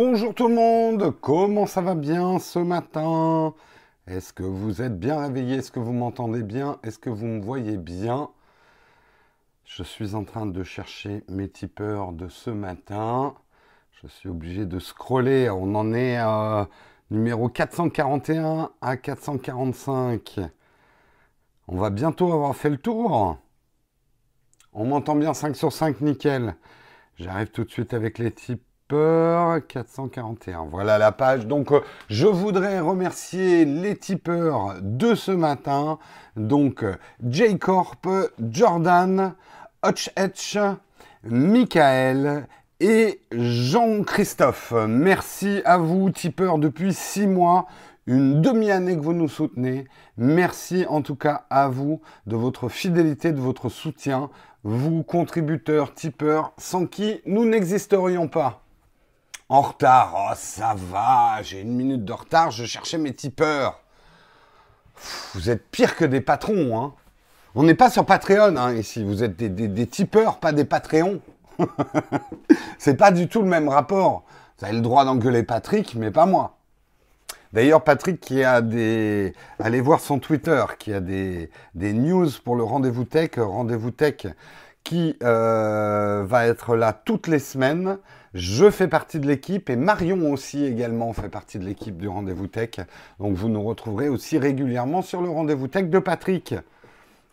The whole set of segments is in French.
Bonjour tout le monde, comment ça va bien ce matin? Est-ce que vous êtes bien réveillé? Est-ce que vous m'entendez bien? Est-ce que vous me voyez bien? Je suis en train de chercher mes tipeurs de ce matin. Je suis obligé de scroller, on en est à numéro 441 à 445. On va bientôt avoir fait le tour. On m'entend bien 5 sur 5, nickel. J'arrive tout de suite avec les types 441. Voilà la page. Donc, euh, je voudrais remercier les tipeurs de ce matin. Donc, J-Corp, Jordan, Hutch Etch, Michael et Jean-Christophe. Merci à vous, tipeurs, depuis six mois une demi-année que vous nous soutenez. Merci en tout cas à vous de votre fidélité, de votre soutien, vous contributeurs, tipeurs, sans qui nous n'existerions pas. En retard, oh ça va, j'ai une minute de retard, je cherchais mes tipeurs. Vous êtes pire que des patrons, hein. On n'est pas sur Patreon hein, ici, vous êtes des, tipeurs, pas des Patreons. C'est pas du tout le même rapport. Vous avez le droit d'engueuler Patrick, mais pas moi. D'ailleurs, Patrick qui a des... Allez voir son Twitter, qui a des, des news pour le rendez-vous tech, rendez-vous tech qui euh, va être là toutes les semaines. Je fais partie de l'équipe et Marion aussi également fait partie de l'équipe du Rendez-vous Tech. Donc vous nous retrouverez aussi régulièrement sur le Rendez-vous Tech de Patrick.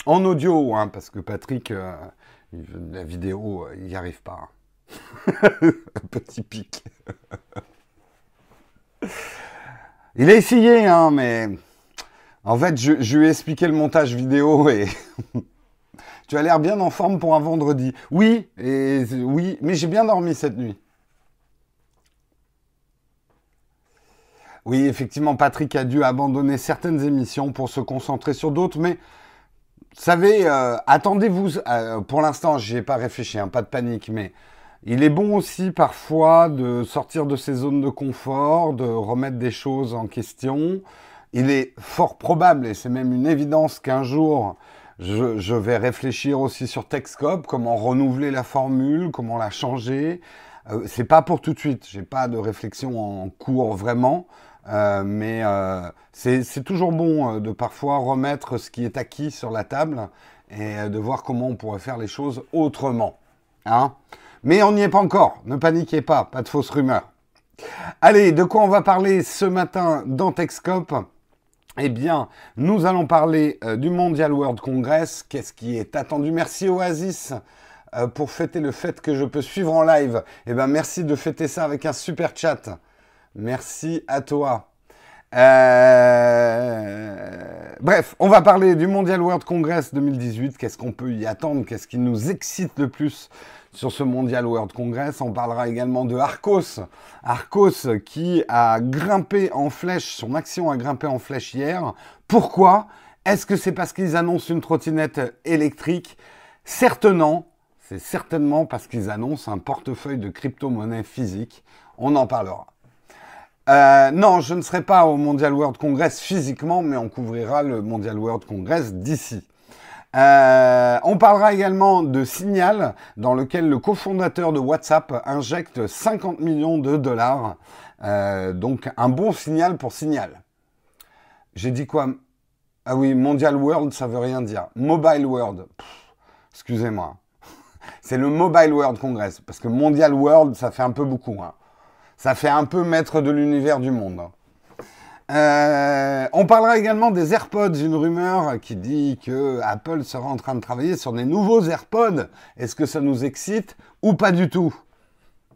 En audio, hein, parce que Patrick, euh, la vidéo, il n'y arrive pas. Petit pic. il a essayé, hein, mais en fait, je, lui ai expliqué le montage vidéo et Tu as l'air bien en forme pour un vendredi. Oui, oui, mais j'ai bien dormi cette nuit. Oui, effectivement, Patrick a dû abandonner certaines émissions pour se concentrer sur d'autres, mais savez, euh, attendez-vous. Euh, pour l'instant, n'y ai pas réfléchi, hein, pas de panique, mais il est bon aussi parfois de sortir de ses zones de confort, de remettre des choses en question. Il est fort probable, et c'est même une évidence qu'un jour, je, vais réfléchir aussi sur Texcop, comment renouveler la formule, comment la changer. Euh, c'est pas pour tout de suite. J'ai pas de réflexion en cours vraiment, euh, mais euh, c'est toujours bon de parfois remettre ce qui est acquis sur la table et de voir comment on pourrait faire les choses autrement. Hein mais on n'y est pas encore. Ne paniquez pas, pas de fausses rumeurs. Allez, de quoi on va parler ce matin dans Texcop eh bien, nous allons parler euh, du Mondial World Congress. Qu'est-ce qui est attendu? Merci Oasis euh, pour fêter le fait que je peux suivre en live. Eh bien, merci de fêter ça avec un super chat. Merci à toi. Euh, bref, on va parler du Mondial World Congress 2018. Qu'est-ce qu'on peut y attendre? Qu'est-ce qui nous excite le plus sur ce Mondial World Congress? On parlera également de Arcos. Arcos qui a grimpé en flèche, son action a grimpé en flèche hier. Pourquoi? Est-ce que c'est parce qu'ils annoncent une trottinette électrique? Certainement. C'est certainement parce qu'ils annoncent un portefeuille de crypto-monnaie physique. On en parlera. Euh, non, je ne serai pas au Mondial World Congress physiquement, mais on couvrira le Mondial World Congress d'ici. Euh, on parlera également de Signal, dans lequel le cofondateur de WhatsApp injecte 50 millions de dollars. Euh, donc un bon signal pour Signal. J'ai dit quoi? Ah oui, Mondial World, ça veut rien dire. Mobile World. Excusez-moi. C'est le Mobile World Congress. Parce que Mondial World, ça fait un peu beaucoup. Hein. Ça fait un peu maître de l'univers du monde. Euh, on parlera également des AirPods, une rumeur qui dit que Apple sera en train de travailler sur des nouveaux AirPods. Est-ce que ça nous excite ou pas du tout?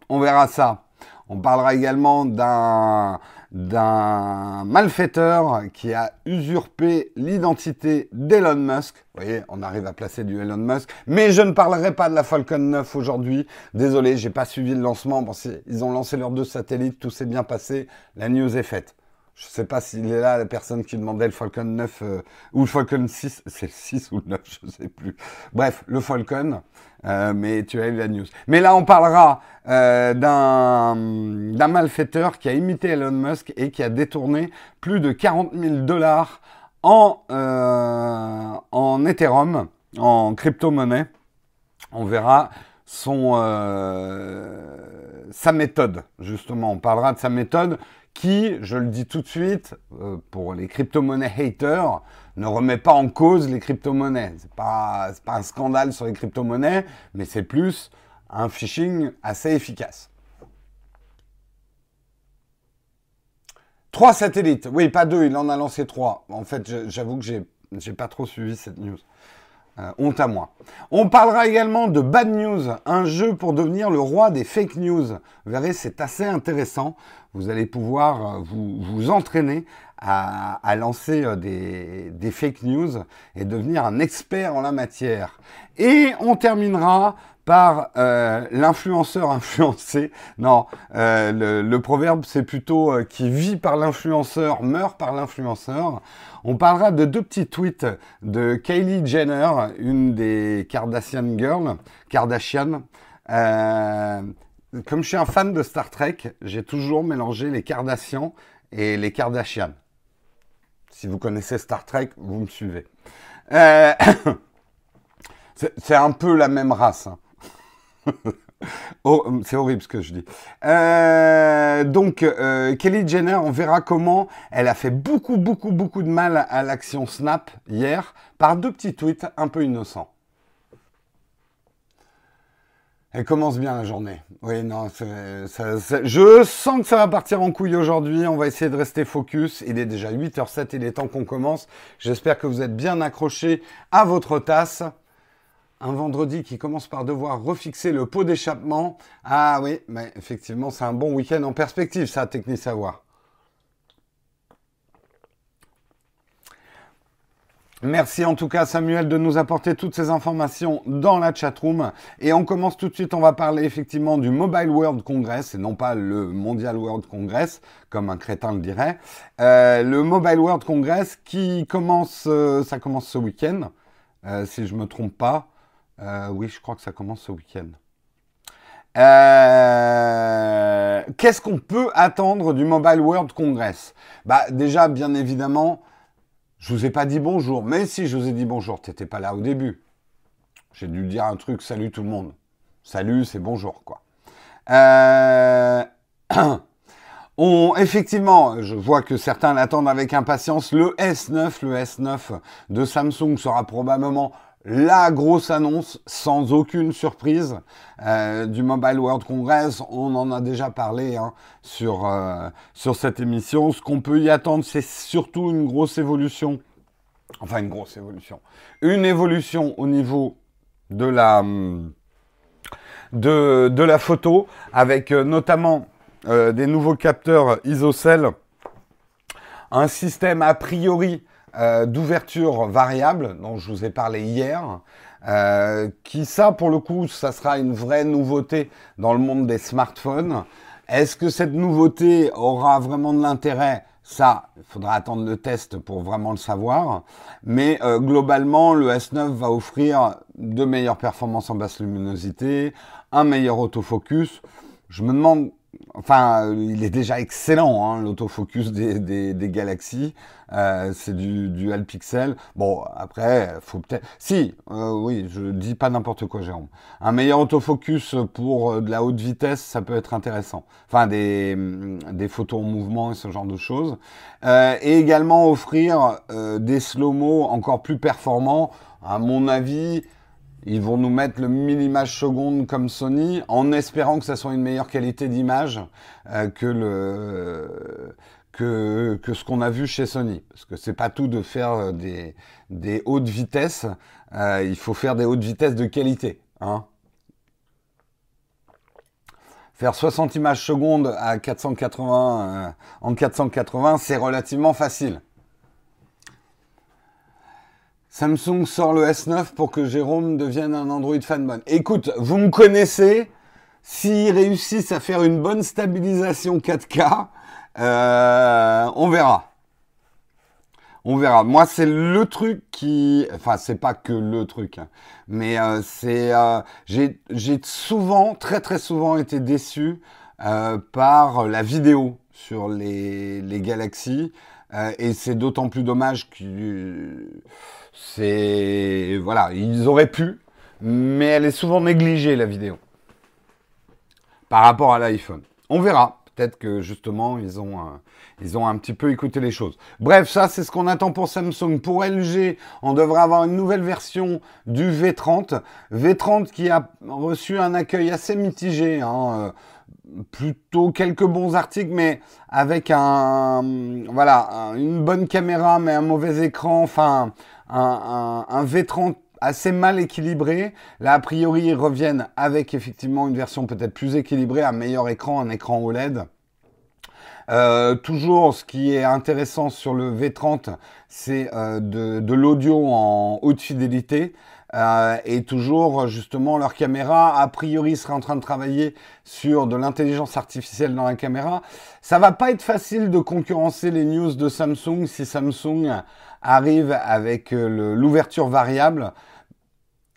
On verra ça. On parlera également d'un d'un malfaiteur qui a usurpé l'identité d'Elon Musk. Vous voyez, on arrive à placer du Elon Musk. Mais je ne parlerai pas de la Falcon 9 aujourd'hui. Désolé, j'ai pas suivi le lancement. Bon, ils ont lancé leurs deux satellites, tout s'est bien passé. La news est faite. Je sais pas s'il est là, la personne qui demandait le Falcon 9 euh, ou le Falcon 6. C'est le 6 ou le 9, je sais plus. Bref, le Falcon. Euh, mais tu as eu la news. Mais là, on parlera euh, d'un malfaiteur qui a imité Elon Musk et qui a détourné plus de 40 000 dollars en, en Ethereum, en crypto-monnaie. On verra son, sa méthode, justement. On parlera de sa méthode qui, je le dis tout de suite, pour les crypto-monnaies haters, ne remet pas en cause les crypto-monnaies. C'est pas, pas un scandale sur les crypto-monnaies, mais c'est plus un phishing assez efficace. Trois satellites. Oui, pas deux, il en a lancé trois. En fait, j'avoue que j'ai, j'ai pas trop suivi cette news. Euh, honte à moi. On parlera également de Bad News, un jeu pour devenir le roi des fake news. Vous verrez, c'est assez intéressant. Vous allez pouvoir euh, vous, vous entraîner à, à lancer euh, des, des, fake news et devenir un expert en la matière. Et on terminera par euh, l'influenceur influencé. Non, le, proverbe c'est plutôt qui vit par l'influenceur meurt par l'influenceur. On parlera de deux petits tweets de Kylie Jenner, une des Kardashian Girls, Kardashian. Comme je suis un fan de Star Trek, j'ai toujours mélangé les Kardashians et les Kardashian. Si vous connaissez Star Trek, vous me suivez. c'est un peu la même race. Hein. oh, c'est horrible ce que je dis. Euh, donc, euh, Kelly Jenner, on verra comment elle a fait beaucoup, beaucoup, beaucoup de mal à l'action Snap hier par deux petits tweets un peu innocents. Elle commence bien la journée. Oui, non, je sens que ça va partir en couille aujourd'hui. On va essayer de rester focus. Il est déjà 8h07, il est temps qu'on commence. J'espère que vous êtes bien accrochés à votre tasse un vendredi qui commence par devoir refixer le pot d'échappement. Ah oui, mais effectivement, c'est un bon week-end en perspective, ça, Technique Savoir. Merci en tout cas Samuel de nous apporter toutes ces informations dans la chatroom. Et on commence tout de suite, on va parler effectivement du Mobile World Congress et non pas le Mondial World Congress, comme un crétin le dirait. Euh, le Mobile World Congress qui commence, euh, ça commence ce week-end, euh, si je me trompe pas. Oui, je crois que ça commence ce week-end. Qu'est-ce qu'on peut attendre du Mobile World Congress? Bah déjà, bien évidemment, je vous ai pas dit bonjour, mais si je vous ai dit bonjour, t'étais pas là au début. J'ai dû dire un truc, salut tout le monde. Salut, c'est bonjour, quoi. Euh, on, effectivement, je vois que certains l'attendent avec impatience. Le S9, le S9 de Samsung sera probablement la grosse annonce, sans aucune surprise, euh, du Mobile World Congress. On en a déjà parlé hein, sur, euh, sur cette émission. Ce qu'on peut y attendre, c'est surtout une grosse évolution. Enfin, une grosse évolution. Une évolution au niveau de la, de, de la photo, avec euh, notamment des nouveaux capteurs ISOCELL, un système a priori euh, d'ouverture variable dont je vous ai parlé hier, euh, qui ça pour le coup, ça sera une vraie nouveauté dans le monde des smartphones. Est-ce que cette nouveauté aura vraiment de l'intérêt? Ça, il faudra attendre le test pour vraiment le savoir. Mais euh, globalement, le S9 va offrir de meilleures performances en basse luminosité, un meilleur autofocus. Je me demande Enfin, il est déjà excellent, hein, l'autofocus des, des, des, galaxies. Euh, c'est du dual pixel. Bon, après, faut peut-être. Si, euh, oui, je dis pas n'importe quoi, Jérôme. Un meilleur autofocus pour euh, de la haute vitesse, ça peut être intéressant. Enfin, des, des photos en mouvement et ce genre de choses. Euh, et également offrir euh, des slow-mo encore plus performants. À mon avis, ils vont nous mettre le 1000 images secondes comme Sony en espérant que ça soit une meilleure qualité d'image euh, que que, ce qu'on a vu chez Sony. Parce que c'est pas tout de faire des, des hautes vitesses, euh, il faut faire des hautes vitesses de qualité. Hein. Faire 60 images secondes à 480 euh, en 480, c'est relativement facile. Samsung sort le S9 pour que Jérôme devienne un Android fanboy. Écoute, vous me connaissez. S'ils réussissent à faire une bonne stabilisation 4K, euh, on verra. On verra. Moi, c'est le truc qui, enfin, c'est pas que le truc, hein. mais euh, c'est, euh, j'ai, souvent, très très souvent, été déçu par la vidéo sur les, les Galaxies, et c'est d'autant plus dommage que c'est voilà, ils auraient pu, mais elle est souvent négligée, la vidéo, par rapport à l'iPhone. On verra. Peut-être que justement, ils ont, un petit peu écouté les choses. Bref, ça, c'est ce qu'on attend pour Samsung. Pour LG, on devrait avoir une nouvelle version du V30. V30 qui a reçu un accueil assez mitigé. Hein, euh, plutôt quelques bons articles, mais avec un, voilà, une bonne caméra, mais un mauvais écran. Enfin, un, un V30 assez mal équilibré. Là, a priori, ils reviennent avec effectivement une version peut-être plus équilibrée, un meilleur écran, un écran OLED. Euh, toujours, ce qui est intéressant sur le V30, c'est euh, de, l'audio en haute fidélité. Euh, et toujours, justement, leur caméra, a priori, serait en train de travailler sur de l'intelligence artificielle dans la caméra. Ça va pas être facile de concurrencer les news de Samsung si Samsung arrive avec l'ouverture variable.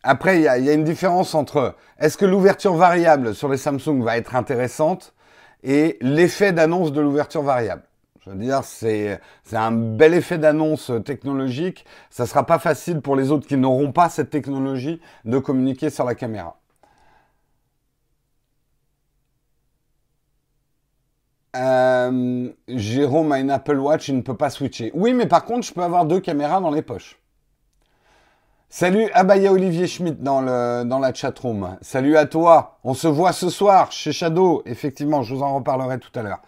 Après, il y, a une différence entre est-ce que l'ouverture variable sur les Samsung va être intéressante et l'effet d'annonce de l'ouverture variable? Je veux dire, c'est un bel effet d'annonce technologique. Ça sera pas facile pour les autres qui n'auront pas cette technologie de communiquer sur la caméra. Euh, Jérôme a une Apple Watch, il ne peut pas switcher. Oui, mais par contre, je peux avoir deux caméras dans les poches. Salut, ah bah il y a Olivier Schmitt dans, le, dans la chatroom. Salut à toi. On se voit ce soir chez Shadow. Effectivement, je vous en reparlerai tout à l'heure.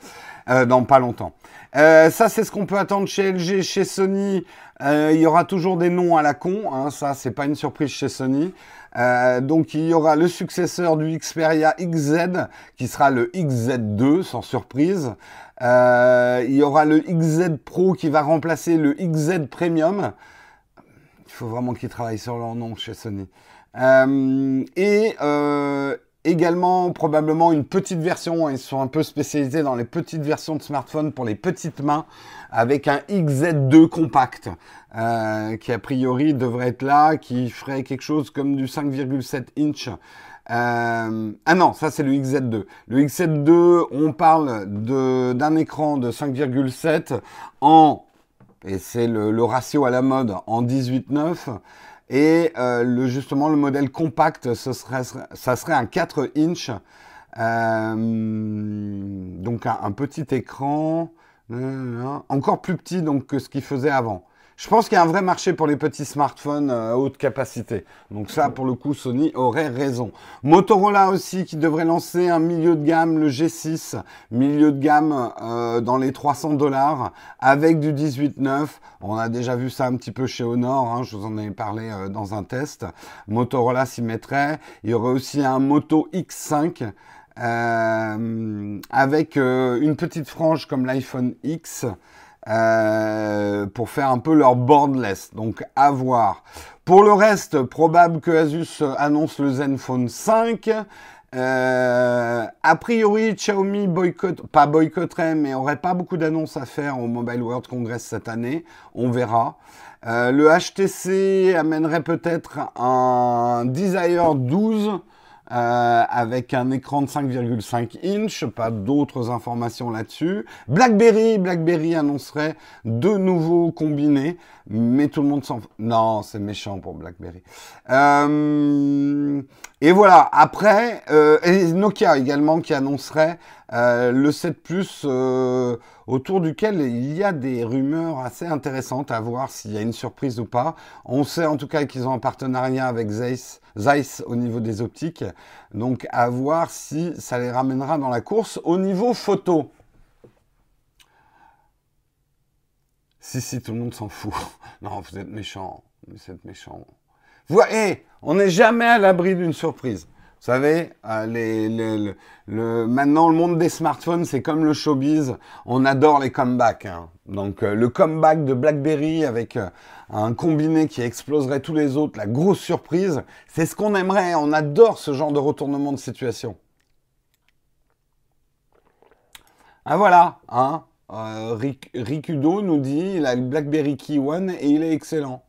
Euh, dans pas longtemps. Euh, ça, c'est ce qu'on peut attendre chez LG, chez Sony. Euh, il y aura toujours des noms à la con. Hein, ça, c'est pas une surprise chez Sony. Euh, donc, il y aura le successeur du Xperia XZ, qui sera le XZ2, sans surprise. Euh, il y aura le XZ Pro qui va remplacer le XZ Premium. Il faut vraiment qu'ils travaillent sur leur nom chez Sony. Euh, et également probablement une petite version, ils sont un peu spécialisés dans les petites versions de smartphones pour les petites mains, avec un XZ2 compact, euh, qui a priori devrait être là, qui ferait quelque chose comme du 5,7 inch. Euh, ah non, ça c'est le XZ2. Le XZ2, on parle d'un écran de 5,7 en et c'est le, ratio à la mode en 18-9. Et euh, le, justement, le modèle compact, serait, ça serait un 4 inch. Donc un, petit écran, encore plus petit donc, que ce qu'il faisait avant. Je pense qu'il y a un vrai marché pour les petits smartphones à euh, haute capacité. Donc ça, pour le coup, Sony aurait raison. Motorola aussi qui devrait lancer un milieu de gamme, le G6, milieu de gamme euh, dans les 300 dollars avec du 18.9. On a déjà vu ça un petit peu chez Honor, hein, je vous en ai parlé euh, dans un test. Motorola s'y mettrait. Il y aurait aussi un Moto X5 avec une petite frange comme l'iPhone X. Euh, pour faire un peu leur boardless. Donc à voir. Pour le reste, probable que Asus annonce le Zenfone 5. Euh, a priori, Xiaomi boycott, pas boycotterait, mais aurait pas beaucoup d'annonces à faire au Mobile World Congress cette année. On verra. Euh, le HTC amènerait peut-être un Desire 12 euh, avec un écran de 5,5 inch, pas d'autres informations là-dessus. BlackBerry, BlackBerry annoncerait deux nouveaux combinés, mais tout le monde s'en... Non, c'est méchant pour BlackBerry. Euh, et voilà, après, euh, Nokia également qui annoncerait euh, le 7 Plus euh, autour duquel il y a des rumeurs assez intéressantes à voir s'il y a une surprise ou pas. On sait en tout cas qu'ils ont un partenariat avec Zeiss, au niveau des optiques. Donc à voir si ça les ramènera dans la course au niveau photo. Si, si, tout le monde s'en fout. Non, vous êtes méchant. Vous êtes méchant. Vous voyez, on n'est jamais à l'abri d'une surprise. Vous savez, euh, le, maintenant le monde des smartphones, c'est comme le showbiz, on adore les comebacks. Hein. Donc euh, le comeback de BlackBerry avec euh, un combiné qui exploserait tous les autres, la grosse surprise, c'est ce qu'on aimerait. On adore ce genre de retournement de situation. Ah voilà, hein. Rikudo nous dit il a le BlackBerry Key One et il est excellent.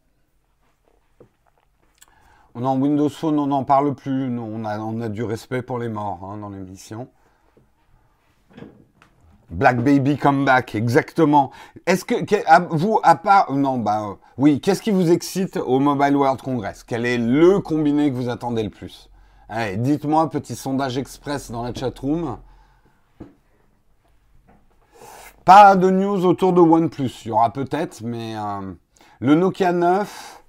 Non, Windows Phone, on n'en parle plus. on, a, du respect pour les morts hein, dans l'émission. Black Baby Comeback, exactement. Est-ce que, vous, à part, non, bah, Oui, qu'est-ce qui vous excite au Mobile World Congress? Quel est le combiné que vous attendez le plus? Allez, dites-moi, petit sondage express dans la chatroom. Pas de news autour de OnePlus. Il y aura peut-être, mais euh, le Nokia 9,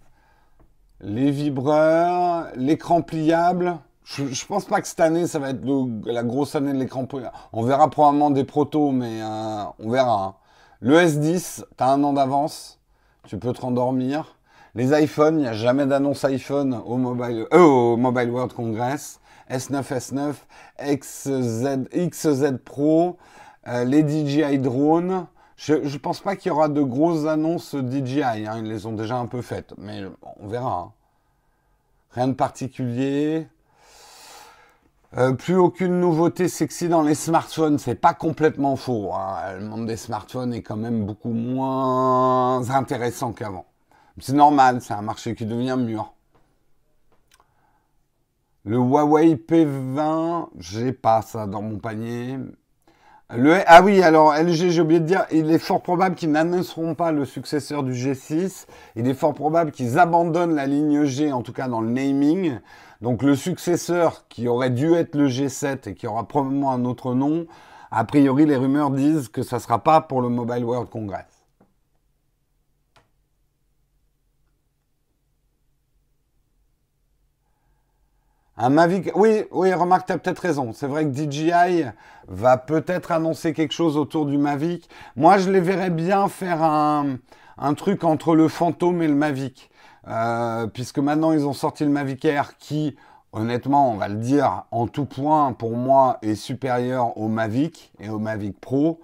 les vibreurs, l'écran pliable. Je, pense pas que cette année, ça va être la grosse année de l'écran pliable. On verra probablement des protos, mais euh, on verra. Hein. Le S10, tu as un an d'avance. Tu peux te rendormir. Les iPhones, il n'y a jamais d'annonce iPhone au Mobile, euh, au Mobile World Congress. S9, S9, XZ, XZ Pro. Euh, les DJI drones, je pense pas qu'il y aura de grosses annonces DJI. Hein, ils les ont déjà un peu faites, mais on verra. Hein. Rien de particulier. Euh, plus aucune nouveauté sexy dans les smartphones, c'est pas complètement faux. Hein. Le monde des smartphones est quand même beaucoup moins intéressant qu'avant. C'est normal, c'est un marché qui devient mûr. Le Huawei P20, j'ai pas ça dans mon panier ah oui, alors LG, j'ai oublié de dire, il est fort probable qu'ils n'annonceront pas le successeur du G6. Il est fort probable qu'ils abandonnent la ligne G, en tout cas dans le naming. Donc le successeur qui aurait dû être le G7 et qui aura probablement un autre nom, a priori les rumeurs disent que ça ne sera pas pour le Mobile World Congress. Un Mavic, oui, oui, remarque, as peut-être raison. C'est vrai que DJI va peut-être annoncer quelque chose autour du Mavic. Moi, je les verrais bien faire un, truc entre le Fantôme et le Mavic. Euh, puisque maintenant, ils ont sorti le Mavic Air qui, honnêtement, on va le dire, en tout point, pour moi, est supérieur au Mavic et au Mavic Pro.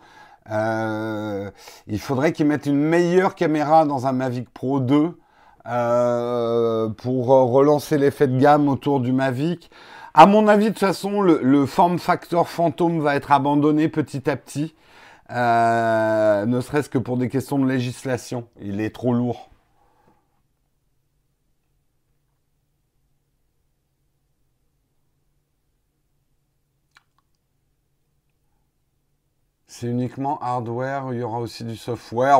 Euh, il faudrait qu'ils mettent une meilleure caméra dans un Mavic Pro 2 euh, pour relancer l'effet de gamme autour du Mavic. À mon avis, de toute façon, le, form factor fantôme va être abandonné petit à petit, euh, ne serait-ce que pour des questions de législation. Il est trop lourd. C'est uniquement hardware, il y aura aussi du software.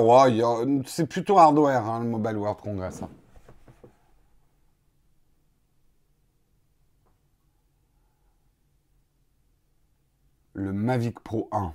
c'est plutôt hardware, hein, le Mobile World Congress. Hein. Le Mavic Pro 1.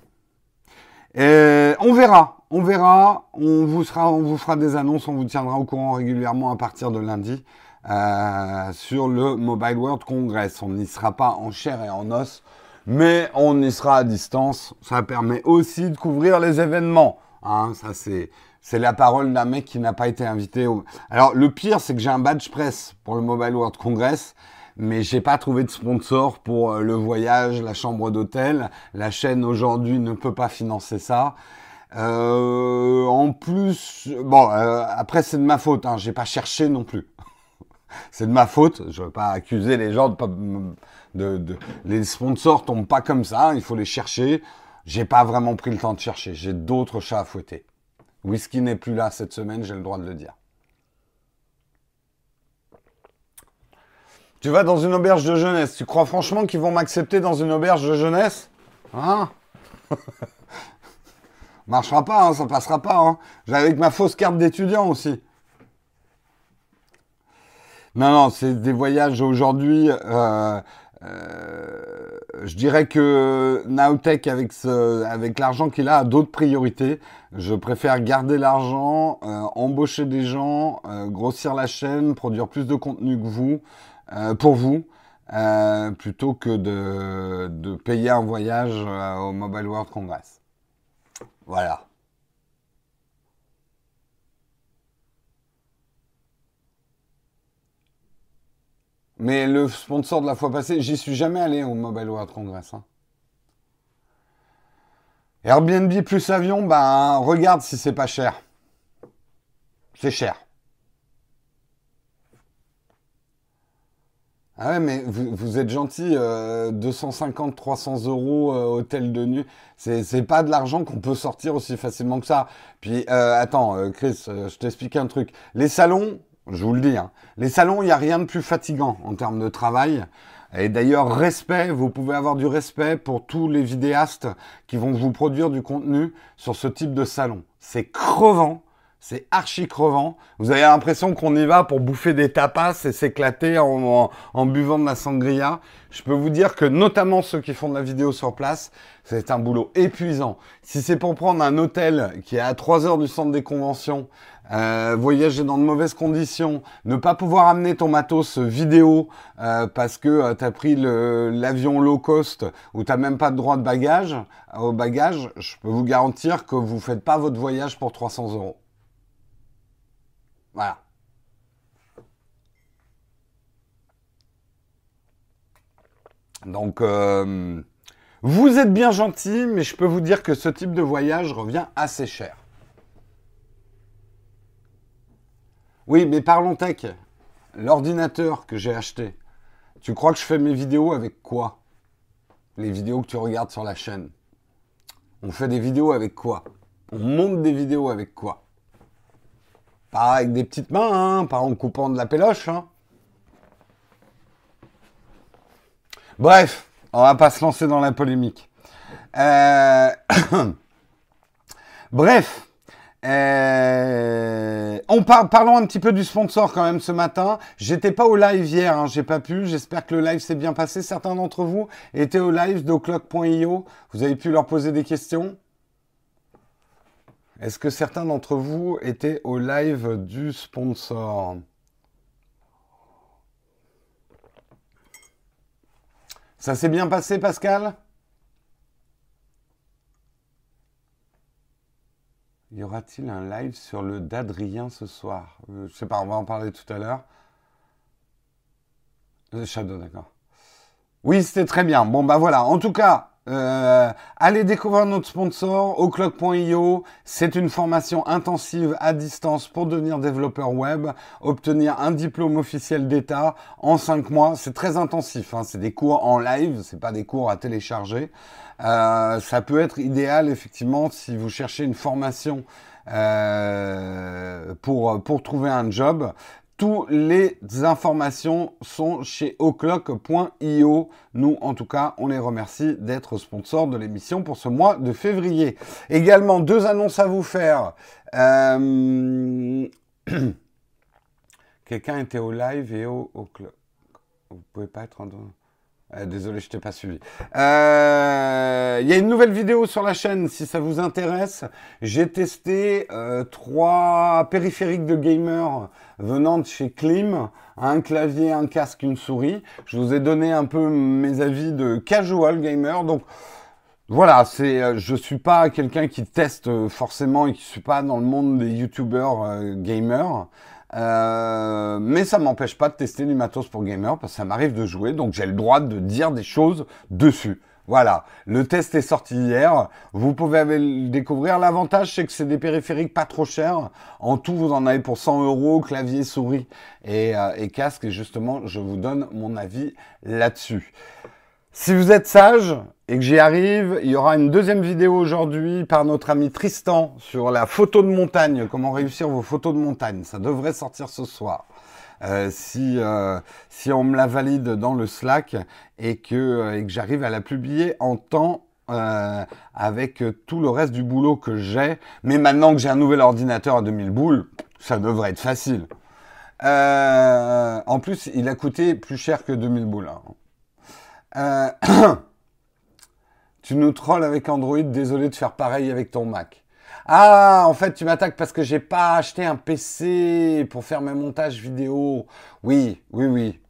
Et on verra, on verra, on vous, sera, on vous fera des annonces, on vous tiendra au courant régulièrement à partir de lundi euh, sur le Mobile World Congress. On n'y sera pas en chair et en os mais on y sera à distance. Ça permet aussi de couvrir les événements. Hein, ça, c'est, c'est la parole d'un mec qui n'a pas été invité. Alors, le pire, c'est que j'ai un badge presse pour le Mobile World Congress, mais j'ai pas trouvé de sponsor pour euh, le voyage, la chambre d'hôtel. La chaîne aujourd'hui ne peut pas financer ça. Euh, en plus, bon, euh, après c'est de ma faute. Hein, j'ai pas cherché non plus. c'est de ma faute. Je veux pas accuser les gens de pas les sponsors tombent pas comme ça, il faut les chercher. J'ai pas vraiment pris le temps de chercher, j'ai d'autres chats à fouetter. Whisky n'est plus là cette semaine, j'ai le droit de le dire. Tu vas dans une auberge de jeunesse, tu crois franchement qu'ils vont m'accepter dans une auberge de jeunesse? Hein? Marchera pas, hein, ça passera pas. Hein. avec ma fausse carte d'étudiant aussi. Non, non, c'est des voyages aujourd'hui. Euh, euh, je dirais que Nowtech, avec, avec l'argent qu'il a, a d'autres priorités. Je préfère garder l'argent, euh, embaucher des gens, euh, grossir la chaîne, produire plus de contenu que vous, pour vous, plutôt que de, de, payer un voyage au Mobile World Congress. Voilà. Mais le sponsor de la fois passée, j'y suis jamais allé au Mobile World Congress. Hein. Airbnb plus avion, ben regarde si c'est pas cher. C'est cher. Ah ouais, mais vous, êtes gentil, 250, 300 euros euh, hôtel de nuit, c'est pas de l'argent qu'on peut sortir aussi facilement que ça. Puis, euh, attends, euh, Chris, je t'explique un truc. Les salons, je vous le dis. Hein. Les salons, il n'y a rien de plus fatigant en termes de travail. Et d'ailleurs, respect, vous pouvez avoir du respect pour tous les vidéastes qui vont vous produire du contenu sur ce type de salon. C'est crevant, C'est archi crevant. Vous avez l'impression qu'on y va pour bouffer des tapas et s'éclater en, en, buvant de la sangria. Je peux vous dire que notamment ceux qui font de la vidéo sur place, c'est un boulot épuisant. Si c'est pour prendre un hôtel qui est à 3 heures du centre des conventions, euh, voyager dans de mauvaises conditions, ne pas pouvoir amener ton matos vidéo euh, parce que euh, tu as pris l'avion low cost ou tu même pas de droit de bagage, au bagage, je peux vous garantir que vous faites pas votre voyage pour 300 euros. Voilà. Donc, vous êtes bien gentil, mais je peux vous dire que ce type de voyage revient assez cher. Oui, mais parlons tech. L'ordinateur que j'ai acheté, tu crois que je fais mes vidéos avec quoi? Les vidéos que tu regardes sur la chaîne. On fait des vidéos avec quoi? On monte des vidéos avec quoi? Pas avec des petites mains, hein, pas en coupant de la péloche. Hein. Bref, on va pas se lancer dans la polémique. Euh, bref, euh, on parlons un petit peu du sponsor quand même ce matin. J'étais pas au live hier, hein, j'ai pas pu. J'espère que le live s'est bien passé. Certains d'entre vous étaient au live d'oclock.io. Vous avez pu leur poser des questions? Est-ce que certains d'entre vous étaient au live du sponsor? Ça s'est bien passé, Pascal? Y aura-t-il un live sur le d'Adrien ce soir? Euh, Je sais pas, on va en parler tout à l'heure. Le Shadow, d'accord. Oui, c'était très bien. Bon, bah voilà. En tout cas, euh, allez découvrir notre sponsor, oclock.io. C'est une formation intensive à distance pour devenir développeur web, obtenir un diplôme officiel d'État en 5 mois. C'est très intensif. Hein. C'est des cours en live, c'est pas des cours à télécharger. Euh, ça peut être idéal effectivement si vous cherchez une formation euh, pour, pour trouver un job. Toutes les informations sont chez oclock.io. Nous, en tout cas, on les remercie d'être sponsors de l'émission pour ce mois de février. Également, deux annonces à vous faire. Euh, quelqu'un était au live et au, au Vous pouvez pas être en... Euh, désolé, je t'ai pas suivi. Euh, il y a une nouvelle vidéo sur la chaîne, si ça vous intéresse. J'ai testé euh, trois périphériques de gamer venant de chez Klim, un clavier, un casque, une souris. Je vous ai donné un peu mes avis de casual gamer. Donc voilà, c'est, je suis pas quelqu'un qui teste forcément et qui suis pas dans le monde des youtubeurs gamers. Euh, mais ça m'empêche pas de tester du matos pour gamer parce que ça m'arrive de jouer, donc j'ai le droit de dire des choses dessus. Voilà, le test est sorti hier. Vous pouvez le découvrir. L'avantage, c'est que c'est des périphériques pas trop chers. En tout, vous en avez pour 100 euros, clavier, souris euh, et casque. Et justement, je vous donne mon avis là-dessus. Si vous êtes sage et que j'y arrive, il y aura une deuxième vidéo aujourd'hui par notre ami Tristan sur la photo de montagne, comment réussir vos photos de montagne. Ça devrait sortir ce soir. Euh, si, euh, si on me la valide dans le Slack et que, euh, et que j'arrive à la publier en temps avec tout le reste du boulot que j'ai. Mais maintenant que j'ai un nouvel ordinateur à 2000 boules, ça devrait être facile. en plus, il a coûté plus cher que 2000 boules. Hein. Euh, tu nous trolls avec Android, désolé de faire pareil avec ton Mac. Ah, en fait, tu m'attaques parce que j'ai pas acheté un PC pour faire mes montages vidéo. Oui, oui, oui.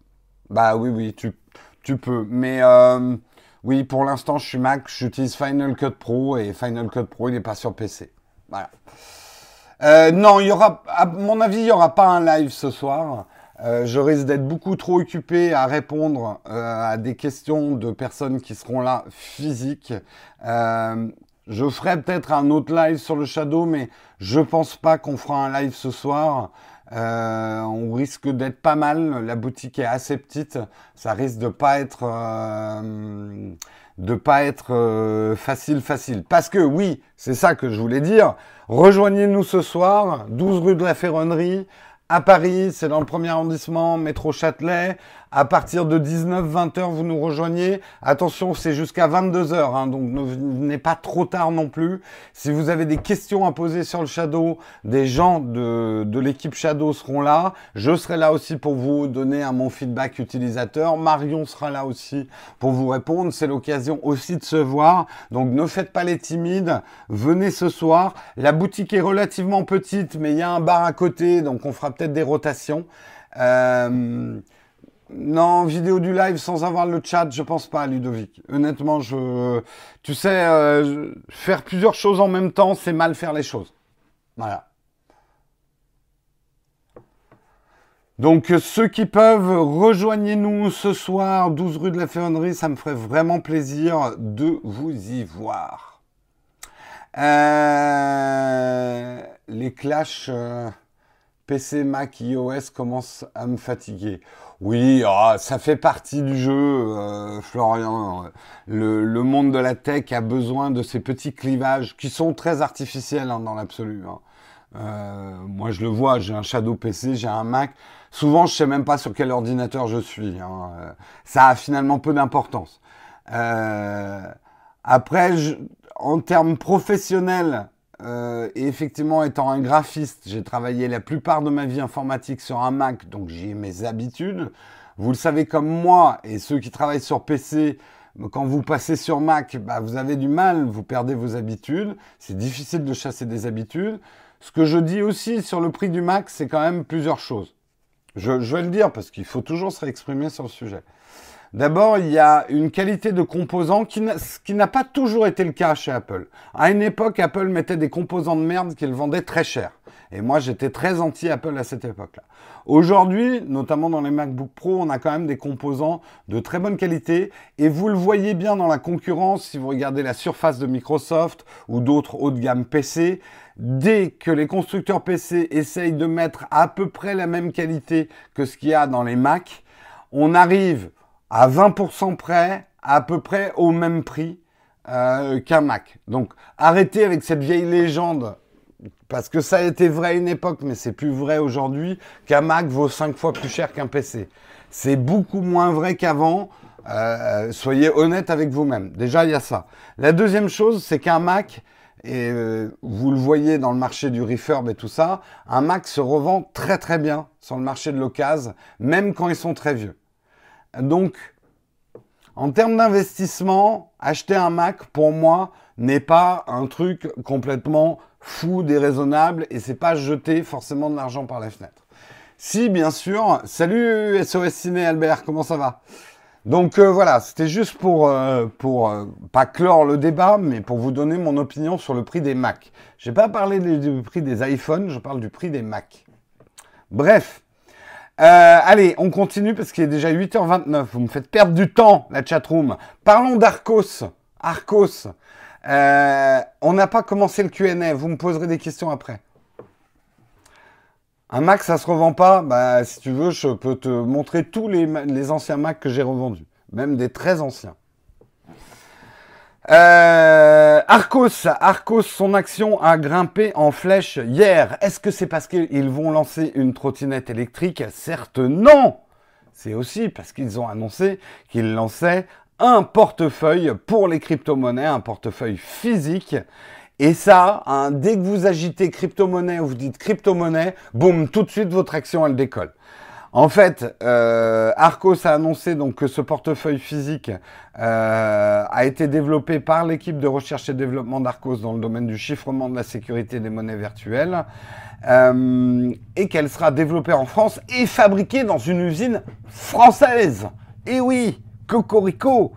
Bah oui, oui, tu, tu peux. Mais euh, oui, pour l'instant, je suis Mac, j'utilise Final Cut Pro et Final Cut Pro, il n'est pas sur PC. Voilà. Euh, non, il y aura, à mon avis, il n'y aura pas un live ce soir. Euh, je risque d'être beaucoup trop occupé à répondre euh, à des questions de personnes qui seront là physiques. Euh, je ferai peut-être un autre live sur le Shadow, mais je pense pas qu'on fera un live ce soir. on risque d'être pas mal. La boutique est assez petite. Ça risque de pas être de pas être facile facile. Parce que oui, c'est ça que je voulais dire. Rejoignez-nous ce soir, 12 rue de la Ferronnerie. À Paris, c'est dans le premier arrondissement, métro Châtelet. À partir de 19-20 heures, vous nous rejoignez. Attention, c'est jusqu'à 22 heures, hein, donc ne venez pas trop tard non plus. Si vous avez des questions à poser sur le Shadow, des gens de, de l'équipe Shadow seront là. Je serai là aussi pour vous donner un mon feedback utilisateur. Marion sera là aussi pour vous répondre. C'est l'occasion aussi de se voir. Donc ne faites pas les timides. Venez ce soir. La boutique est relativement petite, mais il y a un bar à côté, donc on fera peut-être des rotations. Euh, non, vidéo du live sans avoir le chat, je pense pas, Ludovic. Honnêtement, je, tu sais, euh, faire plusieurs choses en même temps, c'est mal faire les choses. Voilà. Donc ceux qui peuvent, rejoignez-nous ce soir, 12 rue de la Ferronnerie, ça me ferait vraiment plaisir de vous y voir. Euh, les clashs euh, PC, Mac, iOS commencent à me fatiguer. Oui, ah, ça fait partie du jeu, euh, Florian. Le, monde de la tech a besoin de ces petits clivages qui sont très artificiels hein, dans l'absolu. Hein. moi, je le vois, j'ai un Shadow PC, j'ai un Mac. Souvent, je sais même pas sur quel ordinateur je suis. Hein. Euh, ça a finalement peu d'importance. Euh, après, en termes professionnels, euh, et effectivement, étant un graphiste, j'ai travaillé la plupart de ma vie informatique sur un Mac, donc j'ai mes habitudes. Vous le savez comme moi, et ceux qui travaillent sur PC, quand vous passez sur Mac, bah, vous avez du mal, vous perdez vos habitudes. C'est difficile de chasser des habitudes. Ce que je dis aussi sur le prix du Mac, c'est quand même plusieurs choses. Je, vais le dire parce qu'il faut toujours se réexprimer sur le sujet. D'abord, il y a une qualité de composants qui n'a pas toujours été le cas chez Apple. À une époque, Apple mettait des composants de merde qu'ils vendaient très cher. Et moi, j'étais très anti-Apple à cette époque-là. Aujourd'hui, notamment dans les MacBook Pro, on a quand même des composants de très bonne qualité. Et vous le voyez bien dans la concurrence, si vous regardez la surface de Microsoft ou d'autres haut de gamme PC, dès que les constructeurs PC essayent de mettre à peu près la même qualité que ce qu'il y a dans les Mac, on arrive à 20% près, à peu près au même prix euh, qu'un Mac. Donc arrêtez avec cette vieille légende, parce que ça a été vrai à une époque, mais c'est plus vrai aujourd'hui, qu'un Mac vaut 5 fois plus cher qu'un PC. C'est beaucoup moins vrai qu'avant. Euh, soyez honnête avec vous-même. Déjà, il y a ça. La deuxième chose, c'est qu'un Mac, et euh, vous le voyez dans le marché du refurb et tout ça, un Mac se revend très très bien sur le marché de l'occasion, même quand ils sont très vieux. Donc, en termes d'investissement, acheter un Mac, pour moi, n'est pas un truc complètement fou, déraisonnable, et c'est pas jeter forcément de l'argent par la fenêtre. Si, bien sûr, salut SOS Ciné Albert, comment ça va? Donc euh, voilà, c'était juste pour, euh, euh, pas clore le débat, mais pour vous donner mon opinion sur le prix des Mac. Je n'ai pas parlé du, prix des iPhones, je parle du prix des Mac. Bref, allez, on continue parce qu'il est déjà 8h29. Vous me faites perdre du temps, la chatroom. Parlons d'Arcos. Arcos. on n'a pas commencé le Q&A, vous me poserez des questions après. Un Mac, ça se revend pas? Bah, si tu veux, je peux te montrer tous les, anciens Macs que j'ai revendus, même des très anciens. Euh, Arcos, Arcos, son action a grimpé en flèche hier. Est-ce que c'est parce qu'ils vont lancer une trottinette électrique? Certes, non. C'est aussi parce qu'ils ont annoncé qu'ils lançaient un portefeuille pour les crypto-monnaies, un portefeuille physique et ça, hein, dès que vous agitez crypto-monnaie ou vous dites crypto-monnaie, boum, tout de suite votre action elle décolle. En fait, euh, Arcos a annoncé que ce portefeuille physique euh, a été développé par l'équipe de recherche et développement d'Arcos dans le domaine du chiffrement de la sécurité des monnaies virtuelles euh, et qu'elle sera développée en France et fabriquée dans une usine française. Et oui, Cocorico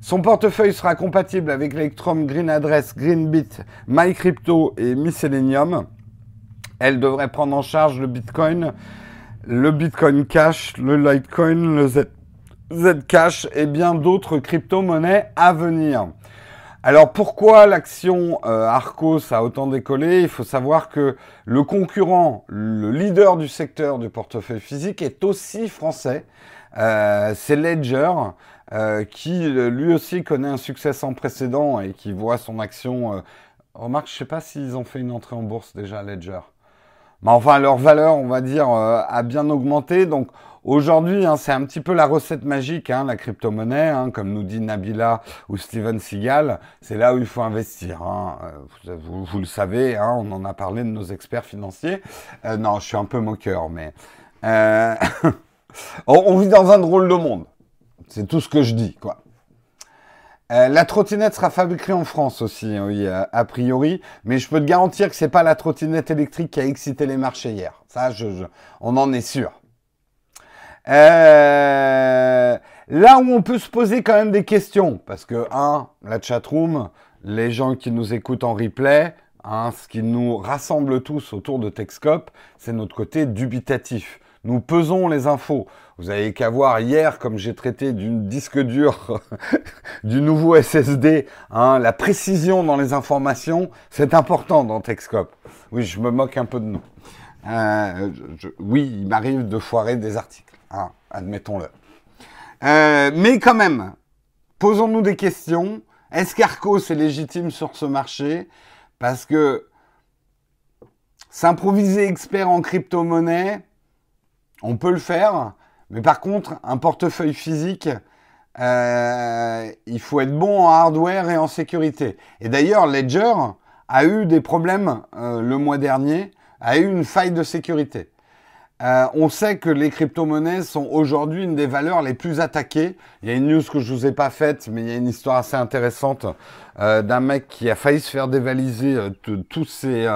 son portefeuille sera compatible avec Electrum, Green Address, Greenbit, MyCrypto et Miscellaneum. Elle devrait prendre en charge le Bitcoin, le Bitcoin Cash, le Litecoin, le Zcash et bien d'autres crypto-monnaies à venir. Alors pourquoi l'action euh, Arcos a autant décollé? Il faut savoir que le concurrent, le leader du secteur du portefeuille physique est aussi français. Euh, c'est Ledger. Euh, qui lui aussi connaît un succès sans précédent et qui voit son action. Remarque, je sais pas s'ils ont fait une entrée en bourse déjà, Ledger. Mais enfin, leur valeur, on va dire, euh, a bien augmenté. Donc aujourd'hui, hein, c'est un petit peu la recette magique, hein, la crypto-monnaie, hein, comme nous dit Nabila ou Steven Seagal. C'est là où il faut investir. Euh, vous, le savez, on en a parlé de nos experts financiers. Euh, non, je suis un peu moqueur, mais on vit dans un drôle de monde. C'est tout ce que je dis, quoi. Euh, la trottinette sera fabriquée en France aussi, hein, oui, a, priori, mais je peux te garantir que c'est pas la trottinette électrique qui a excité les marchés hier. Ça, je, on en est sûr. Euh, là où on peut se poser quand même des questions, parce que un, la chatroom, les gens qui nous écoutent en replay, hein, ce qui nous rassemble tous autour de Techscope, c'est notre côté dubitatif. Nous pesons les infos. Vous avez qu'à voir hier, comme j'ai traité d'une disque dur, du nouveau SSD, hein, la précision dans les informations, c'est important dans Techscope. Oui, je me moque un peu de nous. Euh, oui, il m'arrive de foirer des articles, hein, admettons-le. Euh, mais quand même, posons-nous des questions. Est-ce qu'Arcos est légitime sur ce marché? Parce que s'improviser expert en crypto-monnaie, on peut le faire, mais par contre, un portefeuille physique, euh, il faut être bon en hardware et en sécurité. Et d'ailleurs, Ledger a eu des problèmes euh, le mois dernier, a eu une faille de sécurité. Euh, on sait que les crypto-monnaies sont aujourd'hui une des valeurs les plus attaquées. Il y a une news que je vous ai pas faite, mais il y a une histoire assez intéressante euh, d'un mec qui a failli se faire dévaliser euh, de, tous ces,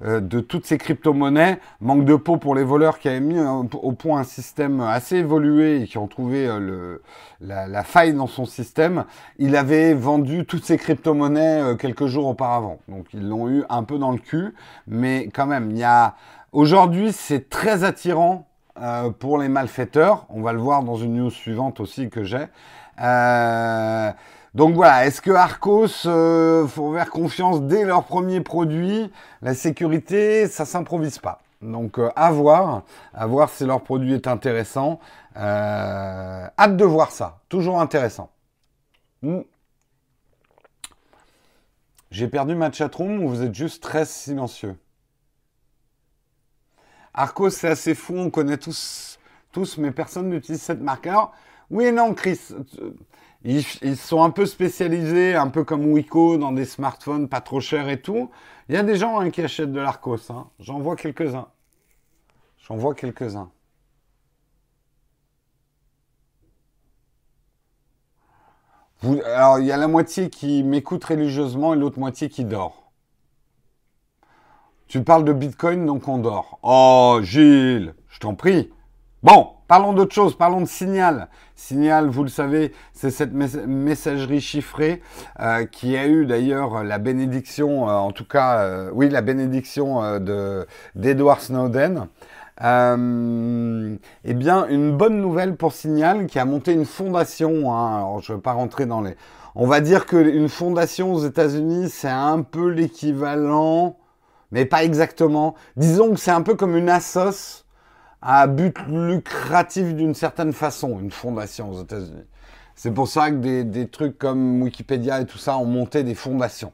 de toutes ces crypto-monnaies. Manque de peau pour les voleurs qui avaient mis au point un système assez évolué et qui ont trouvé le, la, la, faille dans son système. Il avait vendu toutes ces crypto-monnaies quelques jours auparavant. Donc ils l'ont eu un peu dans le cul, mais quand même, il y a Aujourd'hui, c'est très attirant euh, pour les malfaiteurs. On va le voir dans une news suivante aussi que j'ai. Euh, donc voilà, est-ce que Arcos euh, faut faire confiance dès leur premier produit? La sécurité, ça s'improvise pas. Donc euh, à voir, à voir si leur produit est intéressant. hâte de voir ça, toujours intéressant. Hmm. J'ai perdu ma chatroom ou vous êtes juste très silencieux? Arcos, c'est assez fou, on connaît tous, tous mais personne n'utilise cette marqueur. Oui et non, Chris. Ils, sont un peu spécialisés, un peu comme Wiko, dans des smartphones pas trop chers et tout. Il y a des gens hein, qui achètent de l'Arcos. Hein. J'en vois quelques-uns. J'en vois quelques-uns. alors, il y a la moitié qui m'écoute religieusement et l'autre moitié qui dort. Tu parles de Bitcoin, donc on dort. Oh, Gilles, je t'en prie. Bon, parlons d'autre chose, parlons de Signal. Signal, vous le savez, c'est cette messagerie chiffrée euh, qui a eu d'ailleurs la bénédiction, euh, en tout cas, euh, oui, la bénédiction de d'Edward Snowden. eh bien, une bonne nouvelle pour Signal qui a monté une fondation. Hein, je ne vais pas rentrer dans les. On va dire qu'une fondation aux États-Unis, c'est un peu l'équivalent mais pas exactement. Disons que c'est un peu comme une assos à but lucratif d'une certaine façon, une fondation aux États-Unis. C'est pour ça que des, trucs comme Wikipédia et tout ça ont monté des fondations.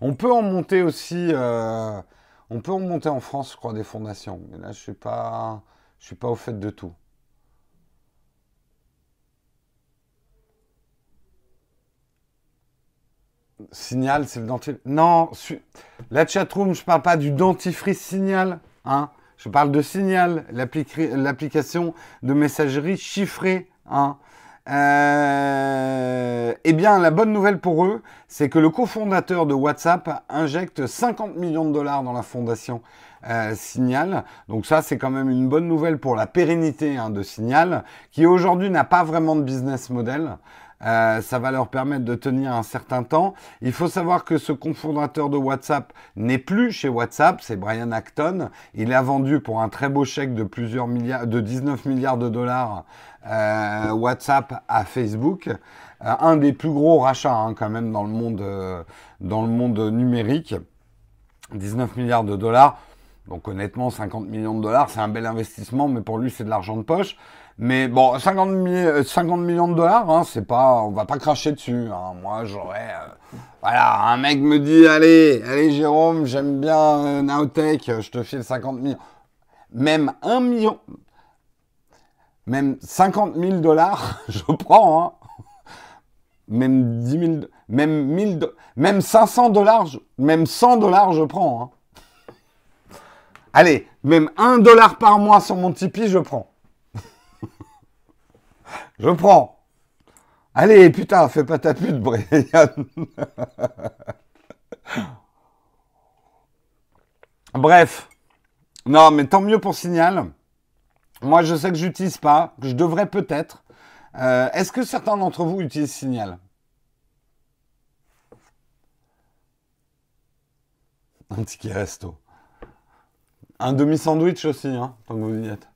On peut en monter aussi, euh, on peut en monter en France, je crois, des fondations. Mais là, je suis pas, je suis pas au fait de tout. Signal, c'est le dentifrice. Non, la chatroom, je parle pas du dentifrice Signal. Hein. Je parle de Signal, l'application de messagerie chiffrée. Hein. Euh, eh bien, la bonne nouvelle pour eux, c'est que le cofondateur de WhatsApp injecte 50 millions de dollars dans la fondation euh, Signal. Donc ça, c'est quand même une bonne nouvelle pour la pérennité hein, de Signal, qui aujourd'hui n'a pas vraiment de business model. Euh, ça va leur permettre de tenir un certain temps. Il faut savoir que ce cofondateur de WhatsApp n'est plus chez WhatsApp, c'est Brian Acton. Il a vendu pour un très beau chèque de plusieurs milliards, de 19 milliards de dollars euh, WhatsApp à Facebook. Euh, un des plus gros rachats hein, quand même dans le monde, dans le monde numérique. 19 milliards de dollars. Donc honnêtement, 50 millions de dollars, c'est un bel investissement, mais pour lui, c'est de l'argent de poche. Mais bon, 50, millions de dollars, hein, c'est pas, on va pas cracher dessus. Hein. Moi, j'aurais, euh, voilà, un mec me dit, allez, allez Jérôme, j'aime bien euh, Nowtech, je te file 50 millions. Même 1 million, même 50 000 dollars, je prends. Hein. Même 10 000, même 1000, même 500 dollars, même 100 dollars, je prends. Allez, même 1 dollar par mois sur mon Tipeee, je prends. Je prends. Allez, putain, fais pas ta pute, Brian. Bref. Non, mais tant mieux pour Signal. Moi, je sais que j'utilise pas. Je devrais peut-être. Euh, est-ce que certains d'entre vous utilisent Signal? Un ticket resto. Un demi-sandwich aussi, hein, tant que vous y êtes.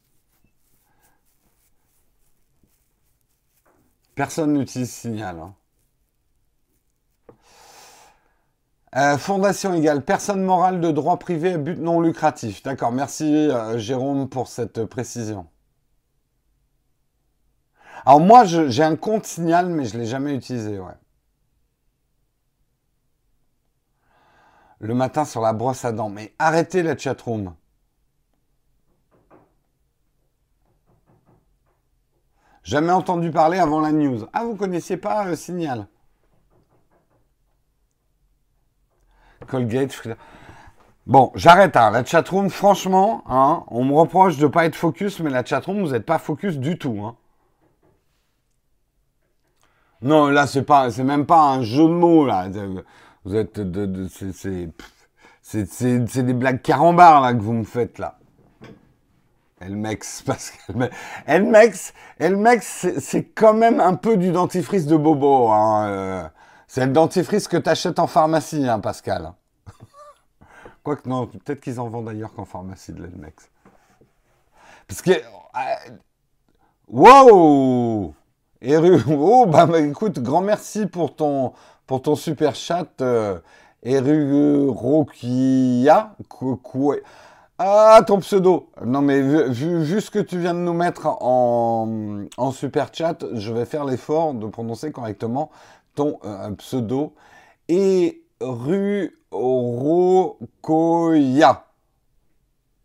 Personne n'utilise Signal. Hein. Euh, fondation égale personne morale de droit privé à but non lucratif. D'accord, merci euh, Jérôme pour cette précision. Alors moi, j'ai un compte Signal, mais je ne l'ai jamais utilisé, ouais. Le matin sur la brosse à dents. Mais arrêtez la chatroom. Jamais entendu parler avant la news. Ah, vous connaissiez pas euh, Signal? Colgate. Bon, j'arrête. Hein. La chatroom, franchement, hein, on me reproche de ne pas être focus, mais la chatroom, vous n'êtes pas focus du tout. Hein. Non, là, c'est pas, c'est même pas un jeu de mots là. Vous êtes, de, c'est, des blagues carambars là que vous me faites là. Elmex, parce que Elmex, Elmex, c'est quand même un peu du dentifrice de Bobo. Hein, euh. C'est le dentifrice que tu achètes en pharmacie, hein, Pascal. Quoique non, peut-être qu'ils en vendent d'ailleurs qu'en pharmacie de l'Elmex. Parce que... Euh, wow Oh, bah, bah, écoute, grand merci pour ton, pour ton super chat. Euh. Ah, ton pseudo. Non, mais vu, ce que tu viens de nous mettre en, super chat, je vais faire l'effort de prononcer correctement ton euh, pseudo. Et Rokoya.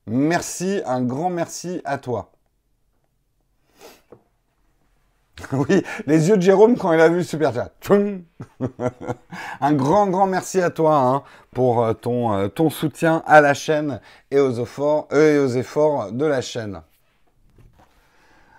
Merci, un grand merci à toi. Oui, les yeux de Jérôme quand il a vu Super Chat. Un grand, grand merci à toi hein, pour euh, ton, euh, ton soutien à la chaîne et aux, efforts, et aux efforts de la chaîne.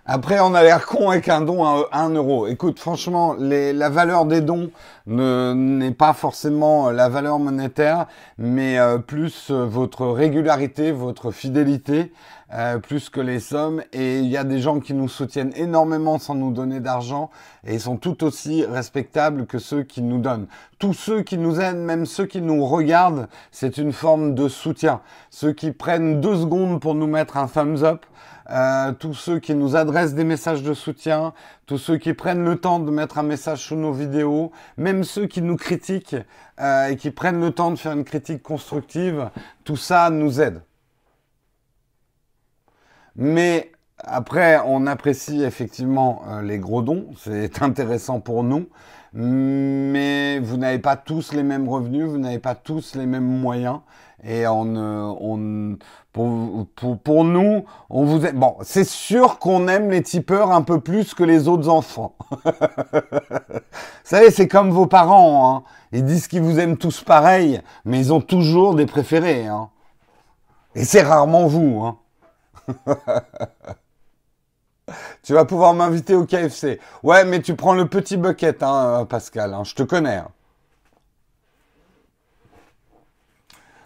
Après, on a l'air con avec un don à 1 euro. Écoute, franchement, la valeur des dons n'est pas forcément la valeur monétaire, mais euh, plus votre régularité, votre fidélité. Euh, plus que les sommes. Et il y a des gens qui nous soutiennent énormément sans nous donner d'argent et ils sont tout aussi respectables que ceux qui nous donnent. Tous ceux qui nous aident, même ceux qui nous regardent, c'est une forme de soutien. Ceux qui prennent deux secondes pour nous mettre un thumbs up, euh, tous ceux qui nous adressent des messages de soutien, tous ceux qui prennent le temps de mettre un message sous nos vidéos, même ceux qui nous critiquent euh, et qui prennent le temps de faire une critique constructive, tout ça nous aide. Mais après, on apprécie effectivement euh, les gros dons, c'est intéressant pour nous, mais vous n'avez pas tous les mêmes revenus, vous n'avez pas tous les mêmes moyens. Et on, on pour, pour, pour, nous, on vous aime. Bon, c'est sûr qu'on aime les tipeurs un peu plus que les autres enfants. vous savez, c'est comme vos parents. Hein. Ils disent qu'ils vous aiment tous pareil, mais ils ont toujours des préférés. Hein. Et c'est rarement vous. Hein. tu vas pouvoir m'inviter au KFC. Ouais, mais tu prends le petit bucket, hein, Pascal. Hein, je te connais. Hein.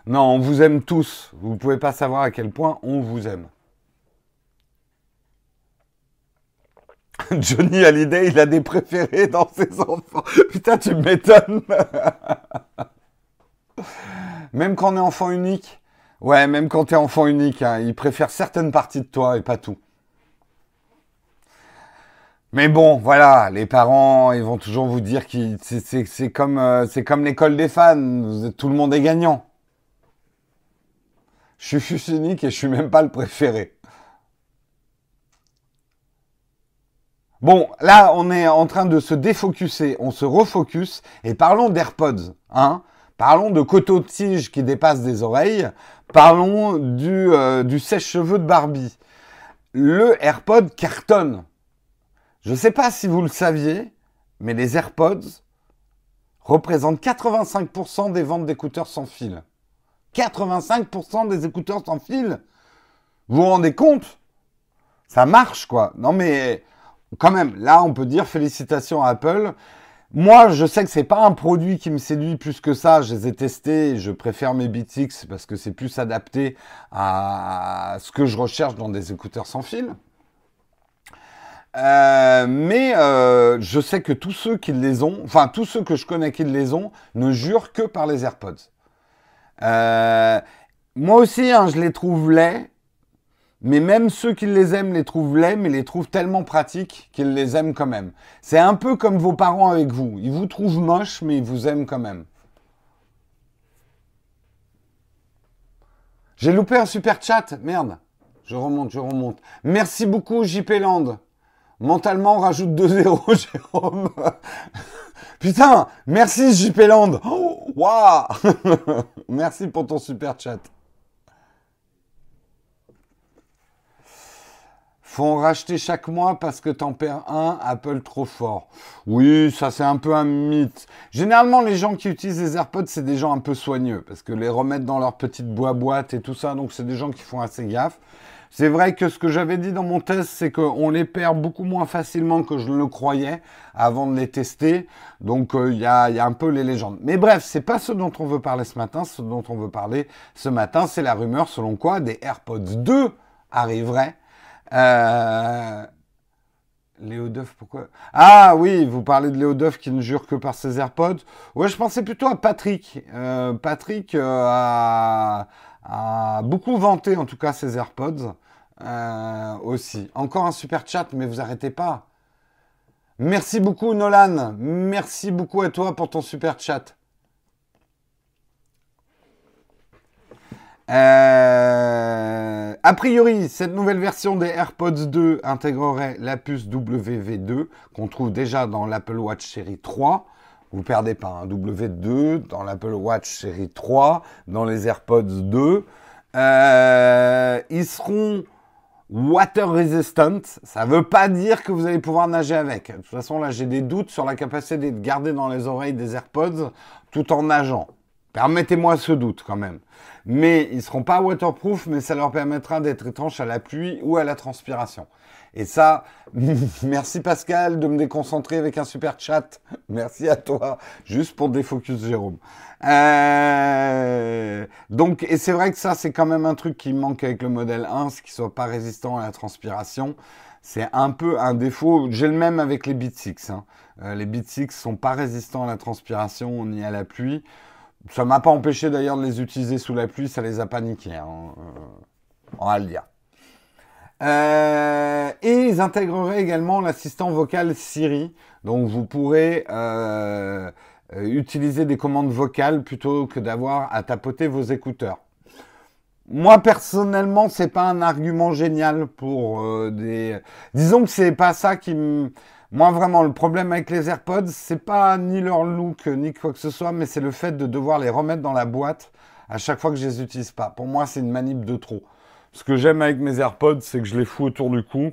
Non, on vous aime tous. Vous ne pouvez pas savoir à quel point on vous aime. Johnny Hallyday, il a des préférés dans ses enfants. Putain, tu m'étonnes. Même quand on est enfant unique, Ouais, même quand tu es enfant unique, hein, il préfère certaines parties de toi et pas tout. Mais bon, voilà, les parents, ils vont toujours vous dire que c'est comme, euh, l'école des fans, tout le monde est gagnant. Je suis fils unique et je suis même pas le préféré. Bon, là, on est en train de se défocuser, on se refocus, et parlons d'AirPods, hein. Parlons de coteau-tige qui dépasse des oreilles, parlons du, euh, du sèche-cheveux de Barbie. Le AirPod cartonne. Je ne sais pas si vous le saviez, mais les AirPods représentent 85% des ventes d'écouteurs sans fil. 85% des écouteurs sans fil Vous vous rendez compte? Ça marche, quoi. Non, mais quand même, là, on peut dire félicitations à Apple. Moi, je sais que c'est pas un produit qui me séduit plus que ça. Je les ai testés. Je préfère mes Beats X parce que c'est plus adapté à ce que je recherche dans des écouteurs sans fil. Euh, mais euh, je sais que tous ceux qui les ont, enfin tous ceux que je connais qui les ont, ne jurent que par les AirPods. Euh, moi aussi, hein, je les trouve laids, mais même ceux qui les aiment les trouvent laids, mais les trouvent tellement pratiques qu'ils les aiment quand même. C'est un peu comme vos parents avec vous. Ils vous trouvent moche, mais ils vous aiment quand même. J'ai loupé un super chat, merde. Je remonte, je remonte. Merci beaucoup JP Land. Mentalement, rajoute 2-0, Jérôme. Putain, merci JP Land. Waouh Merci pour ton super chat. Faut en racheter chaque mois parce que t'en perds un, Apple trop fort. Oui, ça c'est un peu un mythe. Généralement, les gens qui utilisent les AirPods, c'est des gens un peu soigneux parce que les remettre dans leur petite boîte et tout ça, donc c'est des gens qui font assez gaffe. C'est vrai que ce que j'avais dit dans mon test, c'est qu'on les perd beaucoup moins facilement que je le croyais avant de les tester. Donc euh, il y, a, un peu les légendes. Mais bref, c'est pas ce dont on veut parler ce matin. Ce dont on veut parler ce matin, c'est la rumeur selon quoi des AirPods 2 arriveraient. Euh... Léo Duff, pourquoi? Ah oui, vous parlez de Léo Duff qui ne jure que par ses AirPods. Ouais, je pensais plutôt à Patrick. Euh, Patrick euh, a beaucoup vanté en tout cas ses AirPods aussi. Encore un super chat, mais vous arrêtez pas. Merci beaucoup Nolan, merci beaucoup à toi pour ton super chat. Euh, a priori, cette nouvelle version des AirPods 2 intégrerait la puce WV2 qu'on trouve déjà dans l'Apple Watch série 3. Vous perdez pas un W2 dans l'Apple Watch série 3, dans les AirPods 2. Euh, ils seront water resistant. Ça ne veut pas dire que vous allez pouvoir nager avec. De toute façon, là, j'ai des doutes sur la capacité de garder dans les oreilles des AirPods tout en nageant. Permettez-moi ce doute quand même. Mais ils seront pas waterproof, mais ça leur permettra d'être étanches à la pluie ou à la transpiration. Et ça, merci Pascal de me déconcentrer avec un super chat. Merci à toi, juste pour défocus Jérôme. Euh, donc, et c'est vrai que ça, c'est quand même un truc qui manque avec le modèle 1, ce qui soit pas résistant à la transpiration. C'est un peu un défaut. J'ai le même avec les Beats 6. Hein. Euh, les Beats 6 sont pas résistants à la transpiration ni à la pluie. Ça m'a pas empêché d'ailleurs de les utiliser sous la pluie, ça les a paniqués. Hein. Euh, on va le dire. Euh, et ils intégreraient également l'assistant vocal Siri. Donc vous pourrez euh, euh, utiliser des commandes vocales plutôt que d'avoir à tapoter vos écouteurs. Moi personnellement, c'est pas un argument génial pour des. Disons que c'est pas ça qui me. Moi vraiment, le problème avec les AirPods, c'est pas ni leur look ni quoi que ce soit, mais c'est le fait de devoir les remettre dans la boîte à chaque fois que je les utilise pas. Pour moi, c'est une manip de trop. Ce que j'aime avec mes AirPods, c'est que je les fous autour du cou.